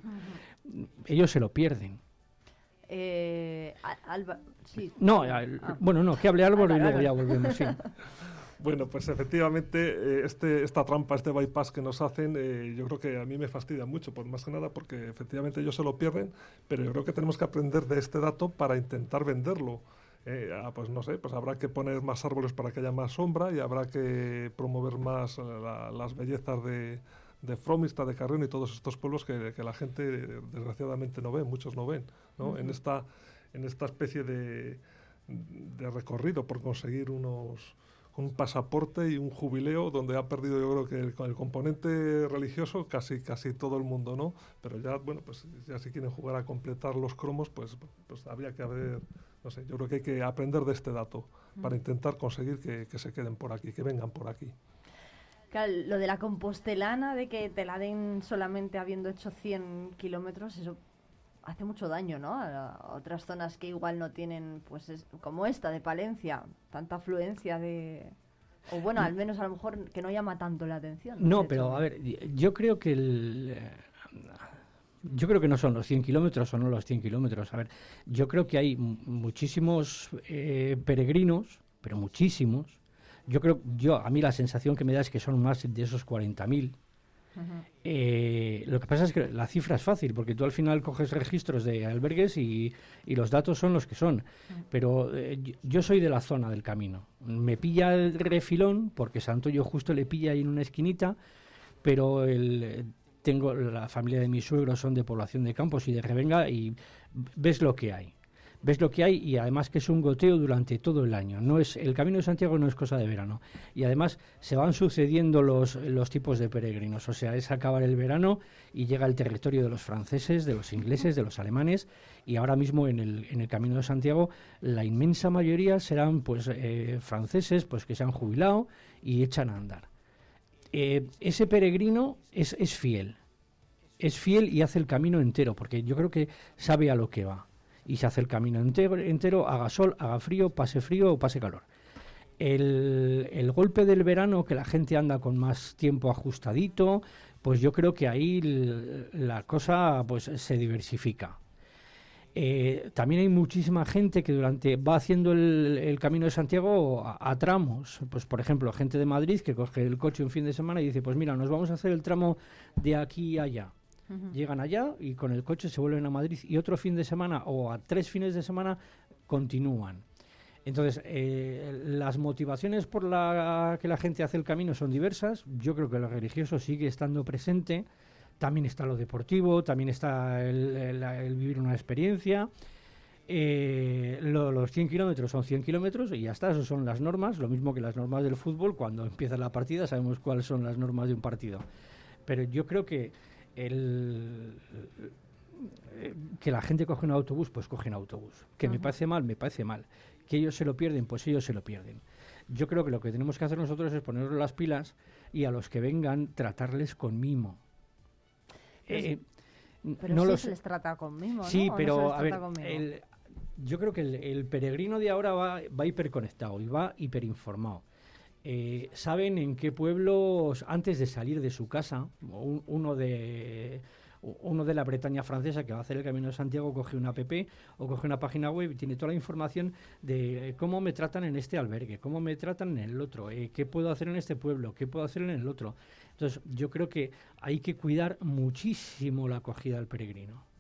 Ellos se lo pierden. Eh, sí. No, ah. bueno, no, que hable Álvaro y luego ya volvemos, sí. Bueno, pues efectivamente, eh, este, esta trampa, este bypass que nos hacen, eh, yo creo que a mí me fastidia mucho, por más que nada, porque efectivamente ellos se lo pierden, pero yo creo que tenemos que aprender de este dato para intentar venderlo. Eh, ah, pues no sé, pues habrá que poner más árboles para que haya más sombra y habrá que promover más las bellezas de, de Fromista, de Carrión y todos estos pueblos que, la gente desgraciadamente no ve, muchos no ven, ¿no? en, esta, en esta especie de, de recorrido por conseguir unos un pasaporte y un jubileo donde ha perdido yo creo que el, el, componente religioso casi casi todo el mundo no pero ya bueno pues ya si quieren jugar a completar los cromos pues pues habría que haber no sé yo creo que hay que aprender de este dato para intentar conseguir que, que se queden por aquí que vengan por aquí lo de la compostelana, de que te la den solamente habiendo hecho 100 kilómetros, eso hace mucho daño, ¿no? A, otras zonas que igual no tienen, pues como esta de Palencia, tanta afluencia de... O bueno, al menos a lo mejor que no llama tanto la atención. No, pero a ver, yo creo que el... Eh, yo creo que no son los 100 kilómetros o no los 100 kilómetros. A ver, yo creo que hay muchísimos eh, peregrinos, pero muchísimos, yo creo, yo a mí la sensación que me da es que son más de esos 40.000. Eh, lo que pasa es que la cifra es fácil, porque tú al final coges registros de albergues y, los datos son los que son. Pero eh, yo soy de la zona del camino. Me pilla el refilón, porque Santo yo justo le pilla ahí en una esquinita, pero el, tengo la familia de mis suegros son de población de campos y de Revenga y ves lo que hay ves lo que hay y además que es un goteo durante todo el año. No es el Camino de Santiago no es cosa de verano. Y además se van sucediendo los, los tipos de peregrinos, o sea, es acabar el verano y llega el territorio de los franceses, de los ingleses, de los alemanes. Y ahora mismo en el, en el Camino de Santiago la inmensa mayoría serán pues eh, franceses pues que se han jubilado y echan a andar. Eh, ese peregrino es, es fiel, es fiel y hace el camino entero, porque yo creo que sabe a lo que va y se hace el camino entero, entero, haga sol, haga frío, pase frío o pase calor. El, el, golpe del verano, que la gente anda con más tiempo ajustadito, pues yo creo que ahí la cosa pues se diversifica. Eh, también hay muchísima gente que durante va haciendo el, camino de Santiago a, tramos. Pues por ejemplo, gente de Madrid que coge el coche un fin de semana y dice, pues mira, nos vamos a hacer el tramo de aquí a allá. Llegan allá y con el coche se vuelven a Madrid y otro fin de semana o a tres fines de semana continúan. Entonces, eh, las motivaciones por las que la gente hace el camino son diversas. Yo creo que lo religioso sigue estando presente también está lo deportivo, también está el, vivir una experiencia. Eh, los 100 kilómetros son 100 kilómetros y ya está, esas son las normas, lo mismo que las normas del fútbol, cuando empieza la partida sabemos cuáles son las normas de un partido. Pero yo creo que el, que la gente coge un autobús, pues coge un autobús. Que me parece mal, me parece mal. Que ellos se lo pierden, pues ellos se lo pierden. Yo creo que lo que tenemos que hacer nosotros es ponernos las pilas y a los que vengan tratarles con mimo eh, pero no sí se les trata conmigo, Sí, pero a ver, yo creo que el, peregrino de ahora va, va hiperconectado y va hiperinformado. Eh, saben en qué pueblos, antes de salir de su casa, uno de uno de la Bretaña francesa que va a hacer el Camino de Santiago coge una app o coge una página web y tiene toda la información de cómo me tratan en este albergue, cómo me tratan en el otro, eh, qué puedo hacer en este pueblo, qué puedo hacer en el otro. Entonces, yo creo que hay que cuidar muchísimo la acogida del peregrino.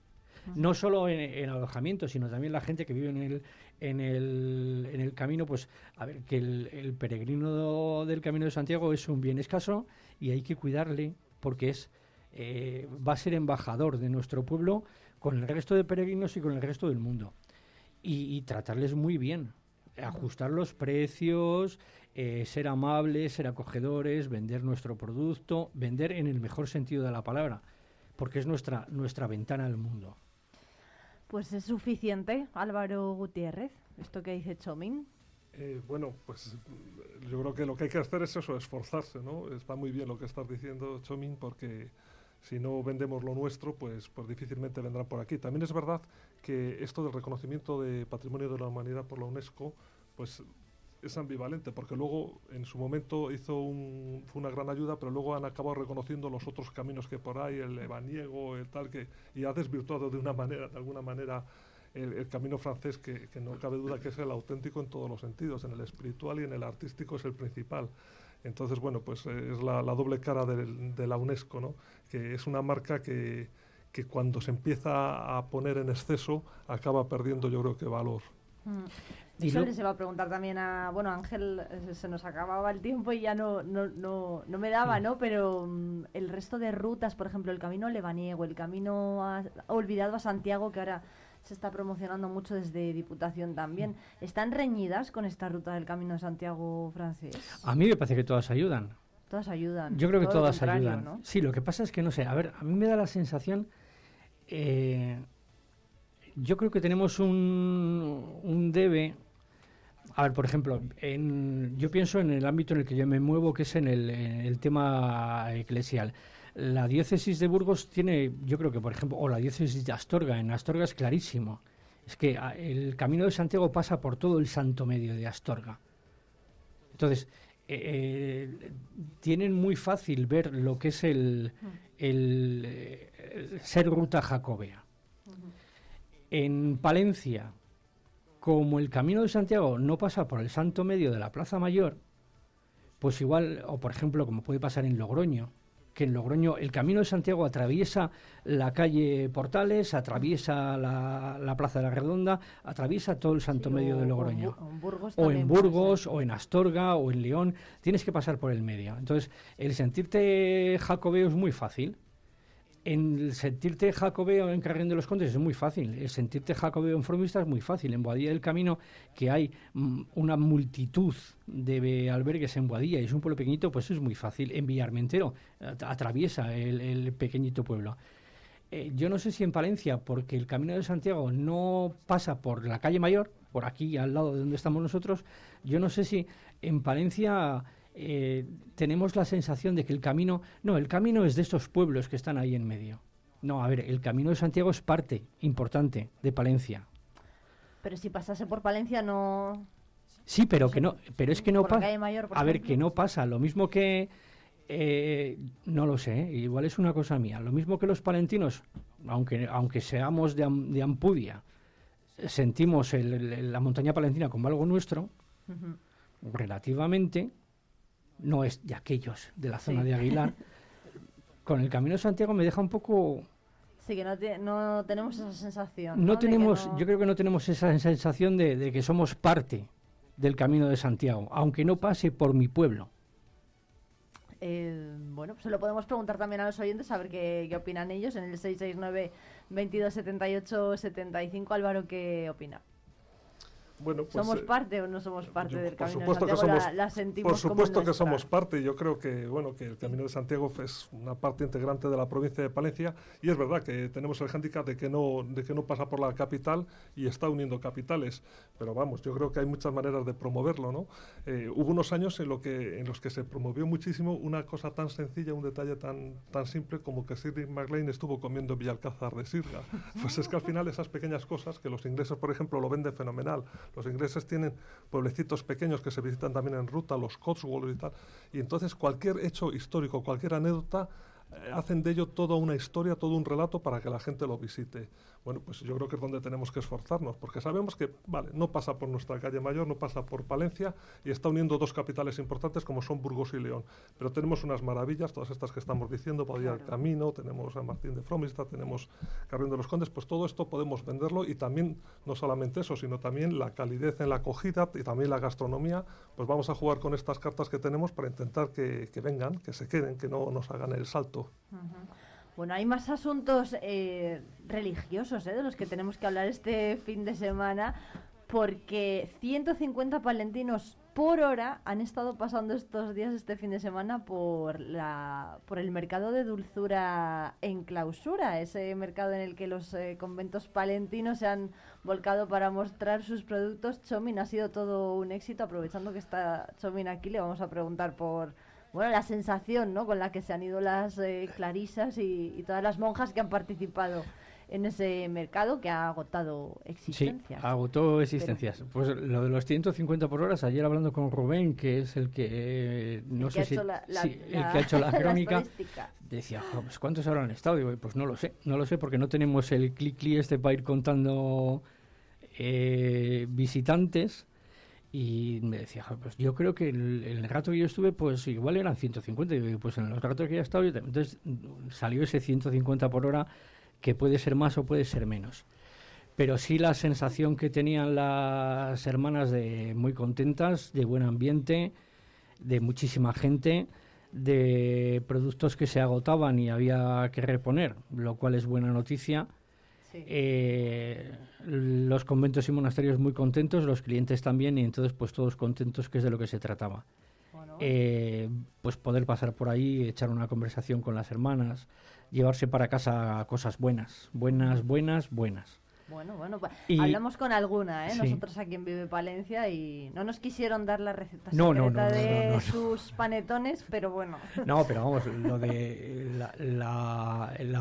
No solo en, alojamiento, sino también la gente que vive en el, en el, en el camino, pues a ver, que el, peregrino del Camino de Santiago es un bien escaso y hay que cuidarle porque es eh, va a ser embajador de nuestro pueblo con el resto de peregrinos y con el resto del mundo. y tratarles muy bien, ajustar los precios, eh, ser amables, ser acogedores, vender nuestro producto, vender en el mejor sentido de la palabra, porque es nuestra, nuestra ventana al mundo. Pues es suficiente, Álvaro Gutiérrez, esto que dice Chomín. Eh, bueno, pues yo creo que lo que hay que hacer es eso, esforzarse, ¿no? Está muy bien lo que estás diciendo, Chomín, porque si no vendemos lo nuestro, pues, pues difícilmente vendrán por aquí. También es verdad que esto del reconocimiento de Patrimonio de la Humanidad por la UNESCO, pues es ambivalente, porque luego en su momento hizo un, fue una gran ayuda, pero luego han acabado reconociendo los otros caminos que por ahí, el ebaniego, el tal, que, y ha desvirtuado de una manera, de alguna manera, el, camino francés, que, no cabe duda que es el auténtico en todos los sentidos, en el espiritual y en el artístico es el principal. Entonces, bueno, pues eh, es la, doble cara de, la UNESCO, ¿no? que es una marca que, que cuando se empieza a poner en exceso acaba perdiendo, yo creo que valor. Mm. Eso se va a preguntar también a, bueno, Ángel, eh, se nos acababa el tiempo y ya no, no, no, no me daba, ¿no? Pero mm, el resto de rutas, por ejemplo, el camino Lebaniego, el camino olvidado a Santiago, que ahora se está promocionando mucho desde Diputación también, ¿están reñidas con esta ruta del camino de Santiago francés? A mí me parece que todas ayudan. Todas ayudan. Yo creo que todas ayudan. Sí, lo que pasa es que, no sé, a ver, a mí me da la sensación... Eh, yo creo que tenemos un, un debe a ver, por ejemplo, yo pienso en el ámbito en el que yo me muevo, que es en el, tema eclesial. La diócesis de Burgos tiene, yo creo que, por ejemplo, o la diócesis de Astorga, en Astorga es clarísimo. Es que ah, el camino de Santiago pasa por todo el santo medio de Astorga. Entonces, eh, eh, tienen muy fácil ver lo que es el, ser ruta jacobea. En Palencia, como el Camino de Santiago no pasa por el santo medio de la Plaza Mayor, pues igual, o por ejemplo, como puede pasar en Logroño, que en Logroño el Camino de Santiago atraviesa la calle Portales, atraviesa la, Plaza de la Redonda, atraviesa todo el santo medio de Logroño. O en Burgos, o en Astorga, o en León, tienes que pasar por el medio. Entonces, el sentirte jacobeo es muy fácil en sentirte jacobeo en Carrión de los Condes es muy fácil. El sentirte jacobeo en Formista es muy fácil. En Boadilla del Camino, que hay mm, una multitud de albergues en Boadilla y es un pueblo pequeñito, pues es muy fácil. En Villarmentero atraviesa el, pequeñito pueblo. Eh, yo no sé si en Palencia, porque el Camino de Santiago no pasa por la calle Mayor, por aquí al lado de donde estamos nosotros, yo no sé si en Palencia eh, tenemos la sensación de que el camino, no, el camino es de estos pueblos que están ahí en medio. No, a ver, el camino de Santiago es parte importante de Palencia. Pero si pasase por Palencia no. Sí, pero que no, pero es que no pasa. A ver, que no pasa. Lo mismo que eh, no lo sé, ¿eh? igual es una cosa mía. Lo mismo que los palentinos, aunque aunque seamos de, de Ampudia, sentimos la montaña palentina como algo nuestro, relativamente, no es de aquellos de la zona de Aguilar. Con el Camino de Santiago me deja un poco Sí, que no, no tenemos esa sensación. No, tenemos, yo creo que no tenemos esa sensación de, que somos parte del Camino de Santiago, aunque no pase por mi pueblo. Eh, bueno, pues se lo podemos preguntar también a los oyentes a ver qué, qué opinan ellos en el 669 2278 75 Álvaro, ¿qué opina? Bueno, pues, ¿Somos eh, parte o no somos parte del Camino de Santiago? Que somos, la, por supuesto que somos parte. Yo creo que bueno que el Camino de Santiago es una parte integrante de la provincia de Palencia y es verdad que tenemos el hándicap de que no de que no pasa por la capital y está uniendo capitales. Pero vamos, yo creo que hay muchas maneras de promoverlo, ¿no? Eh, hubo unos años en, lo que, en los que se promovió muchísimo una cosa tan sencilla, un detalle tan, tan simple como que Sidney McLean estuvo comiendo Villalcázar de Sirga. Pues es que al final esas pequeñas cosas que los ingleses, por ejemplo, lo venden fenomenal los ingleses tienen pueblecitos pequeños que se visitan también en ruta, los Cotswolds y tal. Y entonces cualquier hecho histórico, cualquier anécdota, eh, hacen de ello toda una historia, todo un relato para que la gente lo visite. Bueno, pues yo creo que es donde tenemos que esforzarnos, porque sabemos que, vale, no pasa por nuestra calle mayor, no pasa por Palencia y está uniendo dos capitales importantes como son Burgos y León. Pero tenemos unas maravillas, todas estas que estamos diciendo, Padilla del Camino, tenemos San Martín de Fromista, tenemos Carrión de los Condes, pues todo esto podemos venderlo y también, no solamente eso, sino también la calidez en la acogida y también la gastronomía, pues vamos a jugar con estas cartas que tenemos para intentar que, vengan, que se queden, que no nos hagan el salto. Bueno, hay más asuntos eh, religiosos ¿eh? de los que tenemos que hablar este fin de semana, porque 150 palentinos por hora han estado pasando estos días, este fin de semana, por, la, por el mercado de dulzura en clausura, ese mercado en el que los eh, conventos palentinos se han volcado para mostrar sus productos. Chomin ha sido todo un éxito, aprovechando que está Chomin aquí, le vamos a preguntar por bueno, la sensación ¿no? con la que se han ido las eh, clarisas y, todas las monjas que han participado en ese mercado que ha agotado existencias. Sí, agotó existencias. Pues lo de los 150 por horas, ayer hablando con Rubén, que es el que, eh, no sé si, el que ha hecho la crónica, decía, pues ¿cuántos habrán estado? Digo, pues no lo sé, no lo sé porque no tenemos el clic-clic este para ir contando eh, visitantes y me decía, pues yo creo que el, el, rato que yo estuve, pues igual eran 150. Y pues en los ratos que yo he estado, entonces salió ese 150 por hora, que puede ser más o puede ser menos. Pero sí la sensación que tenían las hermanas de muy contentas, de buen ambiente, de muchísima gente, de productos que se agotaban y había que reponer, lo cual es buena noticia eh, los conventos y monasterios muy contentos, los clientes también, y entonces pues todos contentos, que es de lo que se trataba. Eh, pues poder pasar por ahí, echar una conversación con las hermanas, llevarse para casa cosas buenas, buenas, buenas, buenas. Bueno, bueno, hablamos con alguna, ¿eh? Nosotros aquí en Vive Palencia y no nos quisieron dar la receta secreta de sus panetones, pero bueno. No, pero vamos, lo de la, la,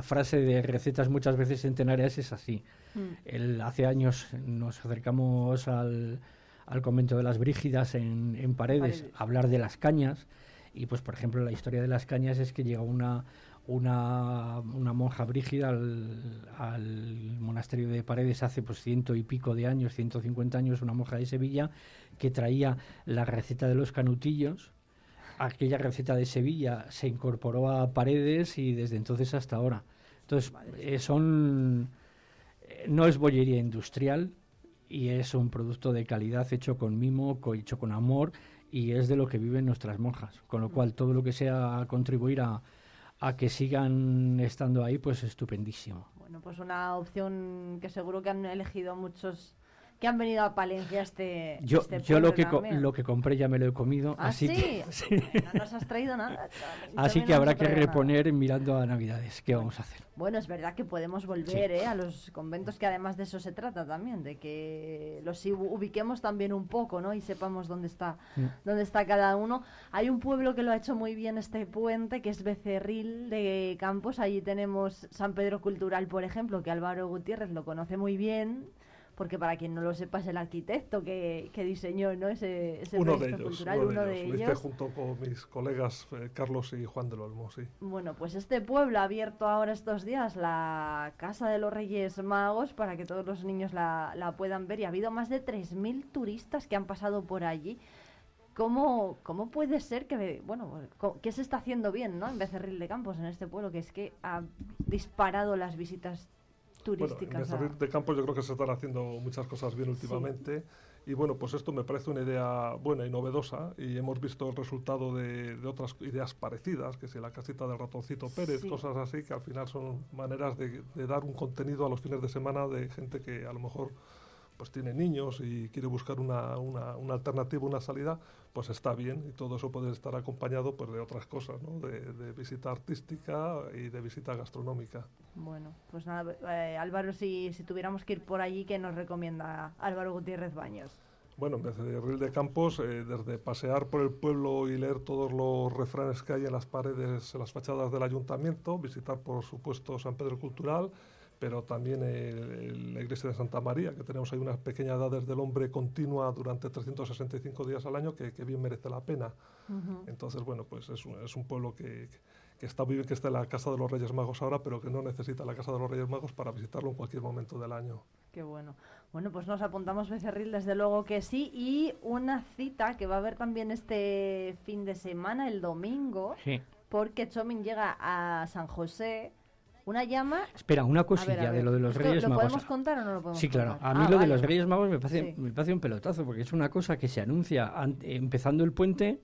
frase de recetas muchas veces centenarias es así. Mm. El, hace años nos acercamos al, al convento de las Brígidas en, en Paredes, Paredes, a hablar de las cañas y pues por ejemplo la historia de las cañas es que llega una una, monja brígida al, monasterio de Paredes hace pues ciento y pico de años, 150 años, una monja de Sevilla que traía la receta de los canutillos. Aquella receta de Sevilla se incorporó a Paredes y desde entonces hasta ahora. Entonces, eh, son. Eh, no es bollería industrial y es un producto de calidad hecho con mimo, hecho con amor y es de lo que viven nuestras monjas. Con lo cual, todo lo que sea contribuir a, a que sigan estando ahí, pues estupendísimo. Bueno, pues una opción que seguro que han elegido muchos que han venido a Palencia este Yo, este yo lo que lo que compré ya me lo he comido, ¿Ah, así que no nos has traído nada. así que habrá que reponer mirando a Navidades. ¿Qué vamos a hacer? Bueno, es verdad que podemos volver ¿eh? a los conventos, que además de eso se trata también, de que los ubiquemos también un poco, ¿no? Y sepamos dónde está, mm. dónde está cada uno. Hay un pueblo que lo ha hecho muy bien este puente, que es Becerril de Campos. Allí tenemos San Pedro Cultural, por ejemplo, que Álvaro Gutiérrez lo conoce muy bien porque para quien no lo sepa es el arquitecto que, que diseñó ¿no? ese, ese uno de ellos, cultural, uno uno de ellos. Lo hice junto con mis colegas eh, Carlos y Juan del Olmo, sí. Bueno, pues este pueblo ha abierto ahora estos días la Casa de los Reyes Magos para que todos los niños la, la puedan ver y ha habido más de 3.000 turistas que han pasado por allí. ¿Cómo, ¿Cómo puede ser que, bueno, qué se está haciendo bien, ¿no? En Becerril de Campos, en este pueblo, que es que ha disparado las visitas Bueno, en Becerril de Campos yo creo que se están haciendo muchas cosas bien últimamente. Y bueno, pues esto me parece una idea buena y novedosa y hemos visto el resultado de, de otras ideas parecidas, que si la casita del ratoncito Pérez, Sí. cosas así, que al final son maneras de, de dar un contenido a los fines de semana de gente que a lo mejor pues tiene niños y quiere buscar una, una, una alternativa, una salida, pues está bien y todo eso puede estar acompañado pues de otras cosas, ¿no? de, de visita artística y de visita gastronómica. Bueno, pues nada, eh, Álvaro, si, si tuviéramos que ir por allí, ¿qué nos recomienda Álvaro Gutiérrez Baños? Bueno, en vez de Ril de Campos, eh, desde pasear por el pueblo y leer todos los refranes que hay en las paredes, en las fachadas del ayuntamiento, visitar, por supuesto, San Pedro Cultural, pero también el- el- la iglesia de Santa María, que tenemos ahí unas pequeñas edades del hombre continua durante 365 días al año, que, que bien merece la pena. Entonces, bueno, pues es un, es un pueblo que, que está muy bien que esté en la Casa de los Reyes Magos ahora, pero que no necesita la Casa de los Reyes Magos para visitarlo en cualquier momento del año. Qué bueno. Bueno, pues nos apuntamos Becerril, desde luego que sí. Y una cita que va a haber también este fin de semana, el domingo, Sí. porque Chomin llega a San José. Una llama. Espera, una A cosilla ver, a de lo de los ¿esto Reyes ¿Lo Magos. podemos contar o no lo podemos Sí, claro. contar? A mí Ah, lo de los Reyes Magos me parece, Sí. me parece un pelotazo, porque es una cosa que se anuncia an- empezando el puente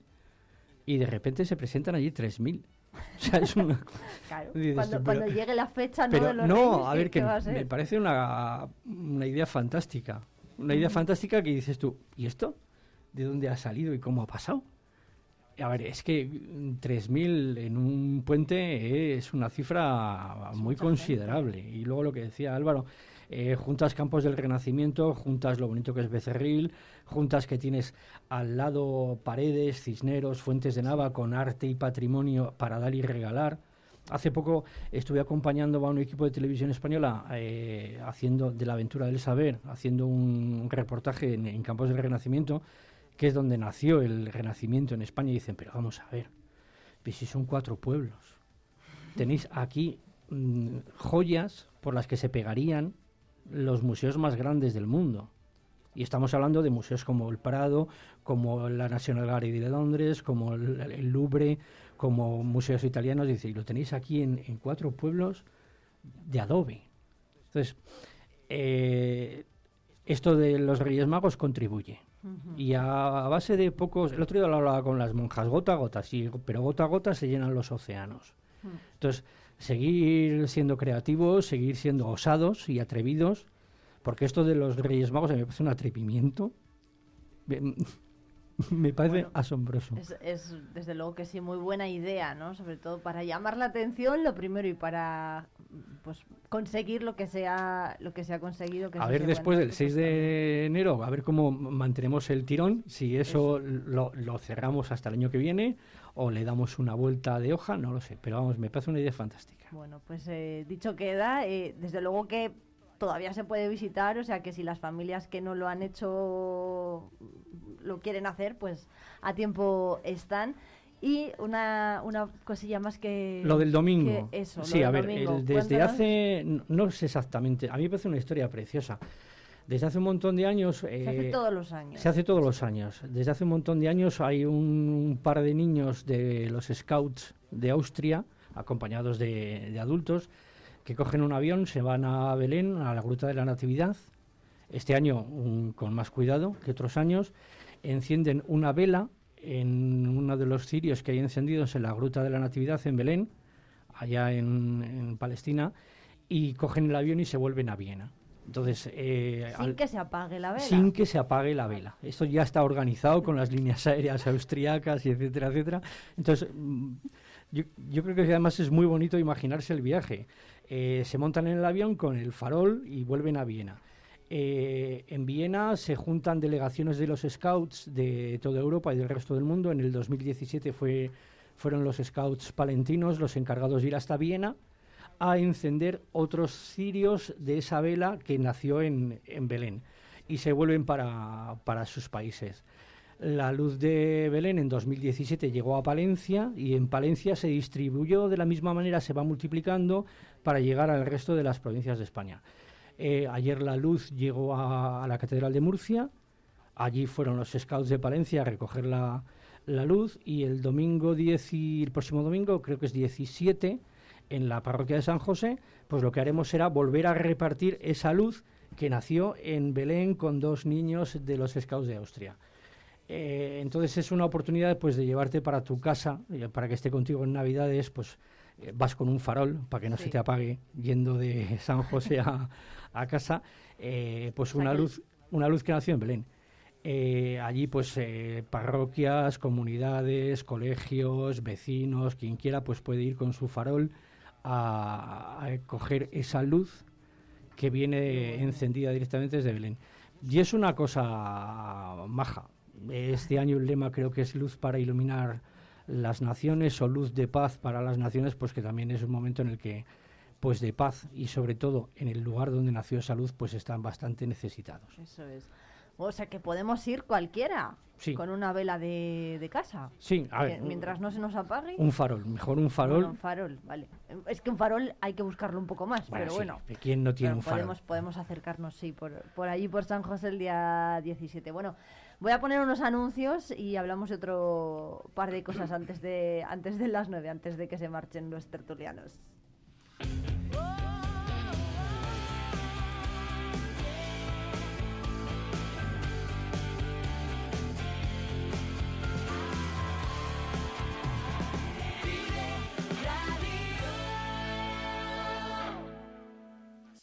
y de repente se presentan allí 3.000. O sea, es una... Claro, Dices cuando, llegue la fecha ¿no? Pero de los no, Reyes, a ¿qué- ver, que va a me parece una, una idea fantástica. Una idea fantástica que dices tú, ¿y esto? ¿De dónde ha salido y cómo ha pasado? A ver, es que mm, 3.000 en un puente es una cifra muy considerable. Y luego lo que decía Álvaro, eh, juntas Campos del Renacimiento, juntas lo bonito que es Becerril, juntas que tienes al lado paredes, cisneros, fuentes de Nava con arte y patrimonio para dar y regalar. Hace poco estuve acompañando a un equipo de televisión española eh, haciendo de la aventura del saber, haciendo un reportaje en, en Campos del Renacimiento, que es donde nació el Renacimiento en España. Y dicen, pero vamos a ver, pues si son cuatro pueblos, tenéis aquí mm, joyas por las que se pegarían los museos más grandes del mundo. Y estamos hablando de museos como el Prado, como la National Gallery de Londres, como el, Louvre, como museos italianos. Dice, y lo tenéis aquí en, en cuatro pueblos de adobe. Entonces, eh, esto de los Reyes Magos contribuye. Y a, a base de pocos, el otro día lo hablaba con las monjas, gota a gota, sí, pero gota a gota se llenan los océanos. Entonces, seguir siendo creativos, seguir siendo osados y atrevidos, porque esto de los Reyes Magos me parece un atrevimiento. Me, parece Bueno, asombroso. Es, es, desde luego que sí, muy buena idea, ¿no? Sobre todo para llamar la atención, lo primero, y para pues conseguir lo que sea lo que se ha conseguido. Que A ver después del pues 6 de enero, a ver cómo mantenemos el tirón, si eso, Lo, lo cerramos hasta el año que viene o le damos una vuelta de hoja, no lo sé, pero vamos, me parece una idea fantástica. Bueno, pues eh, dicho queda, eh, desde luego que todavía se puede visitar, o sea que si las familias que no lo han hecho lo quieren hacer, pues a tiempo están. Y una, una cosilla más que... Lo del domingo. que eso, sí, a ver, el- desde Cuéntanos. hace, no- sé exactamente, a mí me parece una historia preciosa. Desde hace un montón de años... Se hace eh, todos los años. Se hace todos los años. Desde hace un montón de años hay un par de niños de los Scouts de Austria, acompañados de, de adultos, que cogen un avión, se van a Belén, a la Gruta de la Natividad. Este año con más cuidado que otros años. Encienden una vela en uno de los cirios que hay encendidos en la Gruta de la Natividad en Belén, allá en, en Palestina, y cogen el avión y se vuelven a Viena. Entonces, eh, Sin al- que se apague la vela. sin que se apague la vela. Esto ya está organizado con las líneas aéreas austriacas y etcétera, etcétera. Entonces, mm, yo, yo creo que además es muy bonito imaginarse el viaje. Eh, se montan en el avión con el farol y vuelven a Viena. Eh, en Viena se juntan delegaciones de los Scouts de toda Europa y del resto del mundo. En el 2017 fue, fueron los Scouts palentinos los encargados de ir hasta Viena a encender otros cirios de esa vela que nació en, en Belén y se vuelven para, para sus países. La luz de Belén en 2017 llegó a Palencia y en Palencia se distribuyó de la misma manera, se va multiplicando para llegar al resto de las provincias de España. Eh, ayer la luz llegó a, la Catedral de Murcia, allí fueron los scouts de Palencia a recoger la, luz y el domingo 10 y el próximo domingo, creo que es 17, en la parroquia de San José, pues lo que haremos será volver a repartir esa luz que nació en Belén con dos niños de los scouts de Austria. Eh, entonces es una oportunidad pues de llevarte para tu casa, eh, para que esté contigo en Navidades, pues eh, vas con un farol para que no Sí. se te apague yendo de San José a, a casa, eh, pues una luz, una luz que nació en Belén. Eh, allí pues eh, parroquias, comunidades, colegios, vecinos, quien quiera pues puede ir con su farol a, a coger esa luz que viene encendida directamente desde Belén. Y es una cosa maja. Este año el lema creo que es luz para iluminar las naciones o luz de paz para las naciones, pues que también es un momento en el que pues de paz y sobre todo en el lugar donde nació esa luz pues están bastante necesitados. Eso es. O sea que podemos ir cualquiera Sí. con una vela de, de casa. Sí, a ver, mientras no se nos apague. un farol, mejor un farol. Bueno, un farol, vale. Es que un farol hay que buscarlo un poco más, Bueno, pero sí, bueno. ¿quién no tiene un farol? podemos, podemos acercarnos, sí, por, por allí, por San José, el día 17. Bueno, voy a poner unos anuncios y hablamos de otro par de cosas antes de, antes de las 9, antes de que se marchen los tertulianos.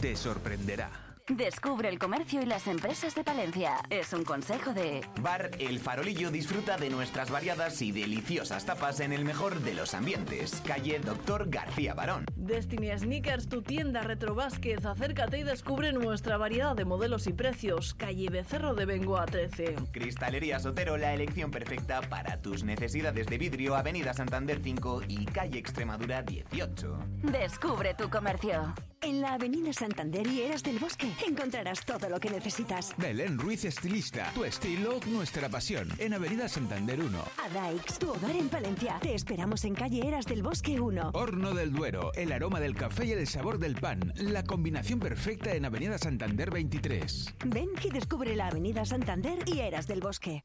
te sorprenderá. Descubre el comercio y las empresas de Palencia. Es un consejo de... Bar El Farolillo disfruta de nuestras variadas y deliciosas tapas en el mejor de los ambientes. Calle Doctor García Barón. Destiny Sneakers, tu tienda Retro Vázquez. Acércate y descubre nuestra variedad de modelos y precios. Calle Becerro de Bengoa 13. Cristalería Sotero, la elección perfecta para tus necesidades de vidrio. Avenida Santander 5 y Calle Extremadura 18. Descubre tu comercio. En la Avenida Santander y Eras del Bosque encontrarás todo lo que necesitas. Belén Ruiz Estilista, tu estilo, nuestra pasión. En Avenida Santander 1. Adaix, tu hogar en Palencia. Te esperamos en calle Eras del Bosque 1. Horno del Duero, el aroma del café y el sabor del pan. La combinación perfecta en Avenida Santander 23. Ven y descubre la Avenida Santander y Eras del Bosque.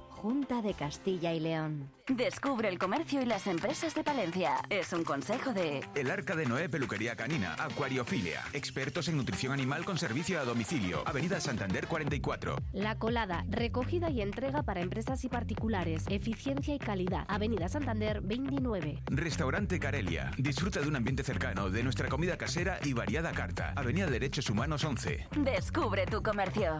Junta de Castilla y León. Descubre el comercio y las empresas de Palencia. Es un consejo de... El Arca de Noé Peluquería Canina, Acuariofilia. Expertos en nutrición animal con servicio a domicilio. Avenida Santander 44. La Colada, recogida y entrega para empresas y particulares. Eficiencia y calidad. Avenida Santander 29. Restaurante Carelia. Disfruta de un ambiente cercano, de nuestra comida casera y variada carta. Avenida Derechos Humanos 11. Descubre tu comercio.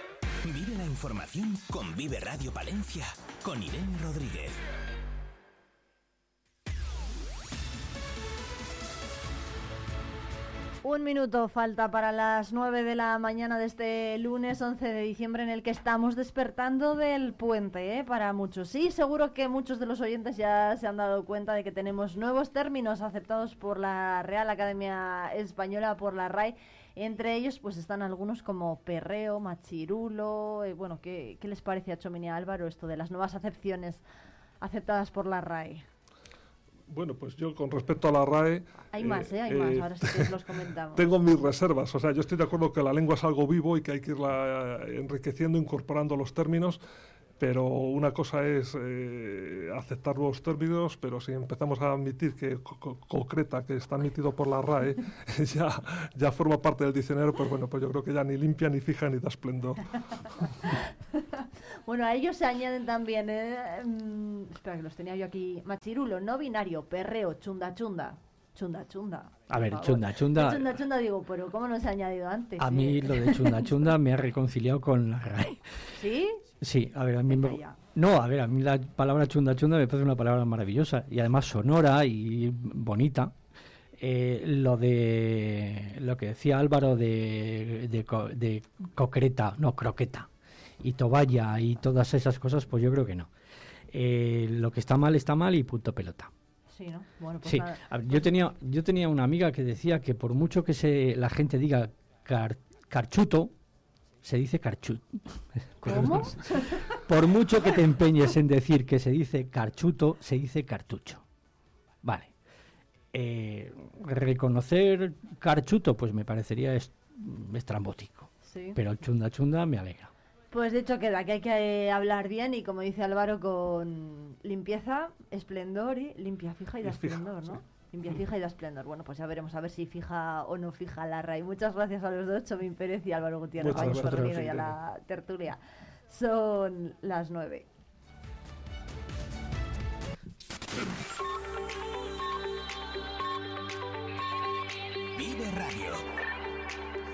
Vive la información con Vive Radio Palencia, con Irene Rodríguez. Un minuto falta para las 9 de la mañana de este lunes 11 de diciembre en el que estamos despertando del puente, ¿eh? Para muchos. Sí, seguro que muchos de los oyentes ya se han dado cuenta de que tenemos nuevos términos aceptados por la Real Academia Española, por la RAI. Entre ellos, pues están algunos como perreo, machirulo. Eh, bueno, ¿qué, ¿qué les parece a Chomini Álvaro esto de las nuevas acepciones aceptadas por la RAI? Bueno, pues yo con respecto a la RAE... Hay más, ¿eh? Hay más, ahora sí que los comentamos. Tengo mis reservas, o sea, yo estoy de acuerdo que la lengua es algo vivo y que hay que irla eh, enriqueciendo, incorporando los términos, pero una cosa es eh, aceptar nuevos términos, pero si empezamos a admitir que concreta, que está admitido por la RAE, ya, ya forma parte del diccionario, pues bueno, pues yo creo que ya ni limpia, ni fija, ni da esplendor. bueno, a ellos se añaden también, eh, mm, espera que los tenía yo aquí, machirulo, no binario, perreo, chunda chunda. Chunda chunda. A ver, chunda chunda. Chunda chunda digo, pero ¿cómo no se ha añadido antes? A mí lo de chunda chunda me ha reconciliado con la RAE. ¿Sí? Sí, a ver, a mí me... No, a ver, a mí la palabra chunda chunda me parece una palabra maravillosa y además sonora y bonita. Eh, lo de lo que decía Álvaro de, de, concreta, no, croqueta y toballa y todas esas cosas, pues yo creo que no. Eh, lo que está mal está mal y punto pelota. Sí, ¿no? Bueno, pues sí. yo pues tenía yo tenía una amiga que decía que por mucho que se la gente diga carchuto, se dice carchut. ¿Cómo? Por mucho que te empeñes en decir que se dice carchuto, se dice cartucho. Vale. Eh, reconocer carchuto, pues me parecería estrambótico. Pero chunda chunda me alegra. Pues de hecho queda que hay que eh, hablar bien y como dice Álvaro con limpieza, esplendor y limpia fija y da esplendor, ¿no? Limpia fija y da esplendor. Bueno, pues ya veremos a ver si fija o no fija la RAI. Muchas gracias a los dos, Chomín Pérez y Álvaro Gutiérrez, por y a la tertulia. Son las nueve. Vive Radio.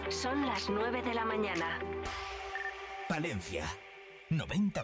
Son las nueve de la mañana. Valencia, 90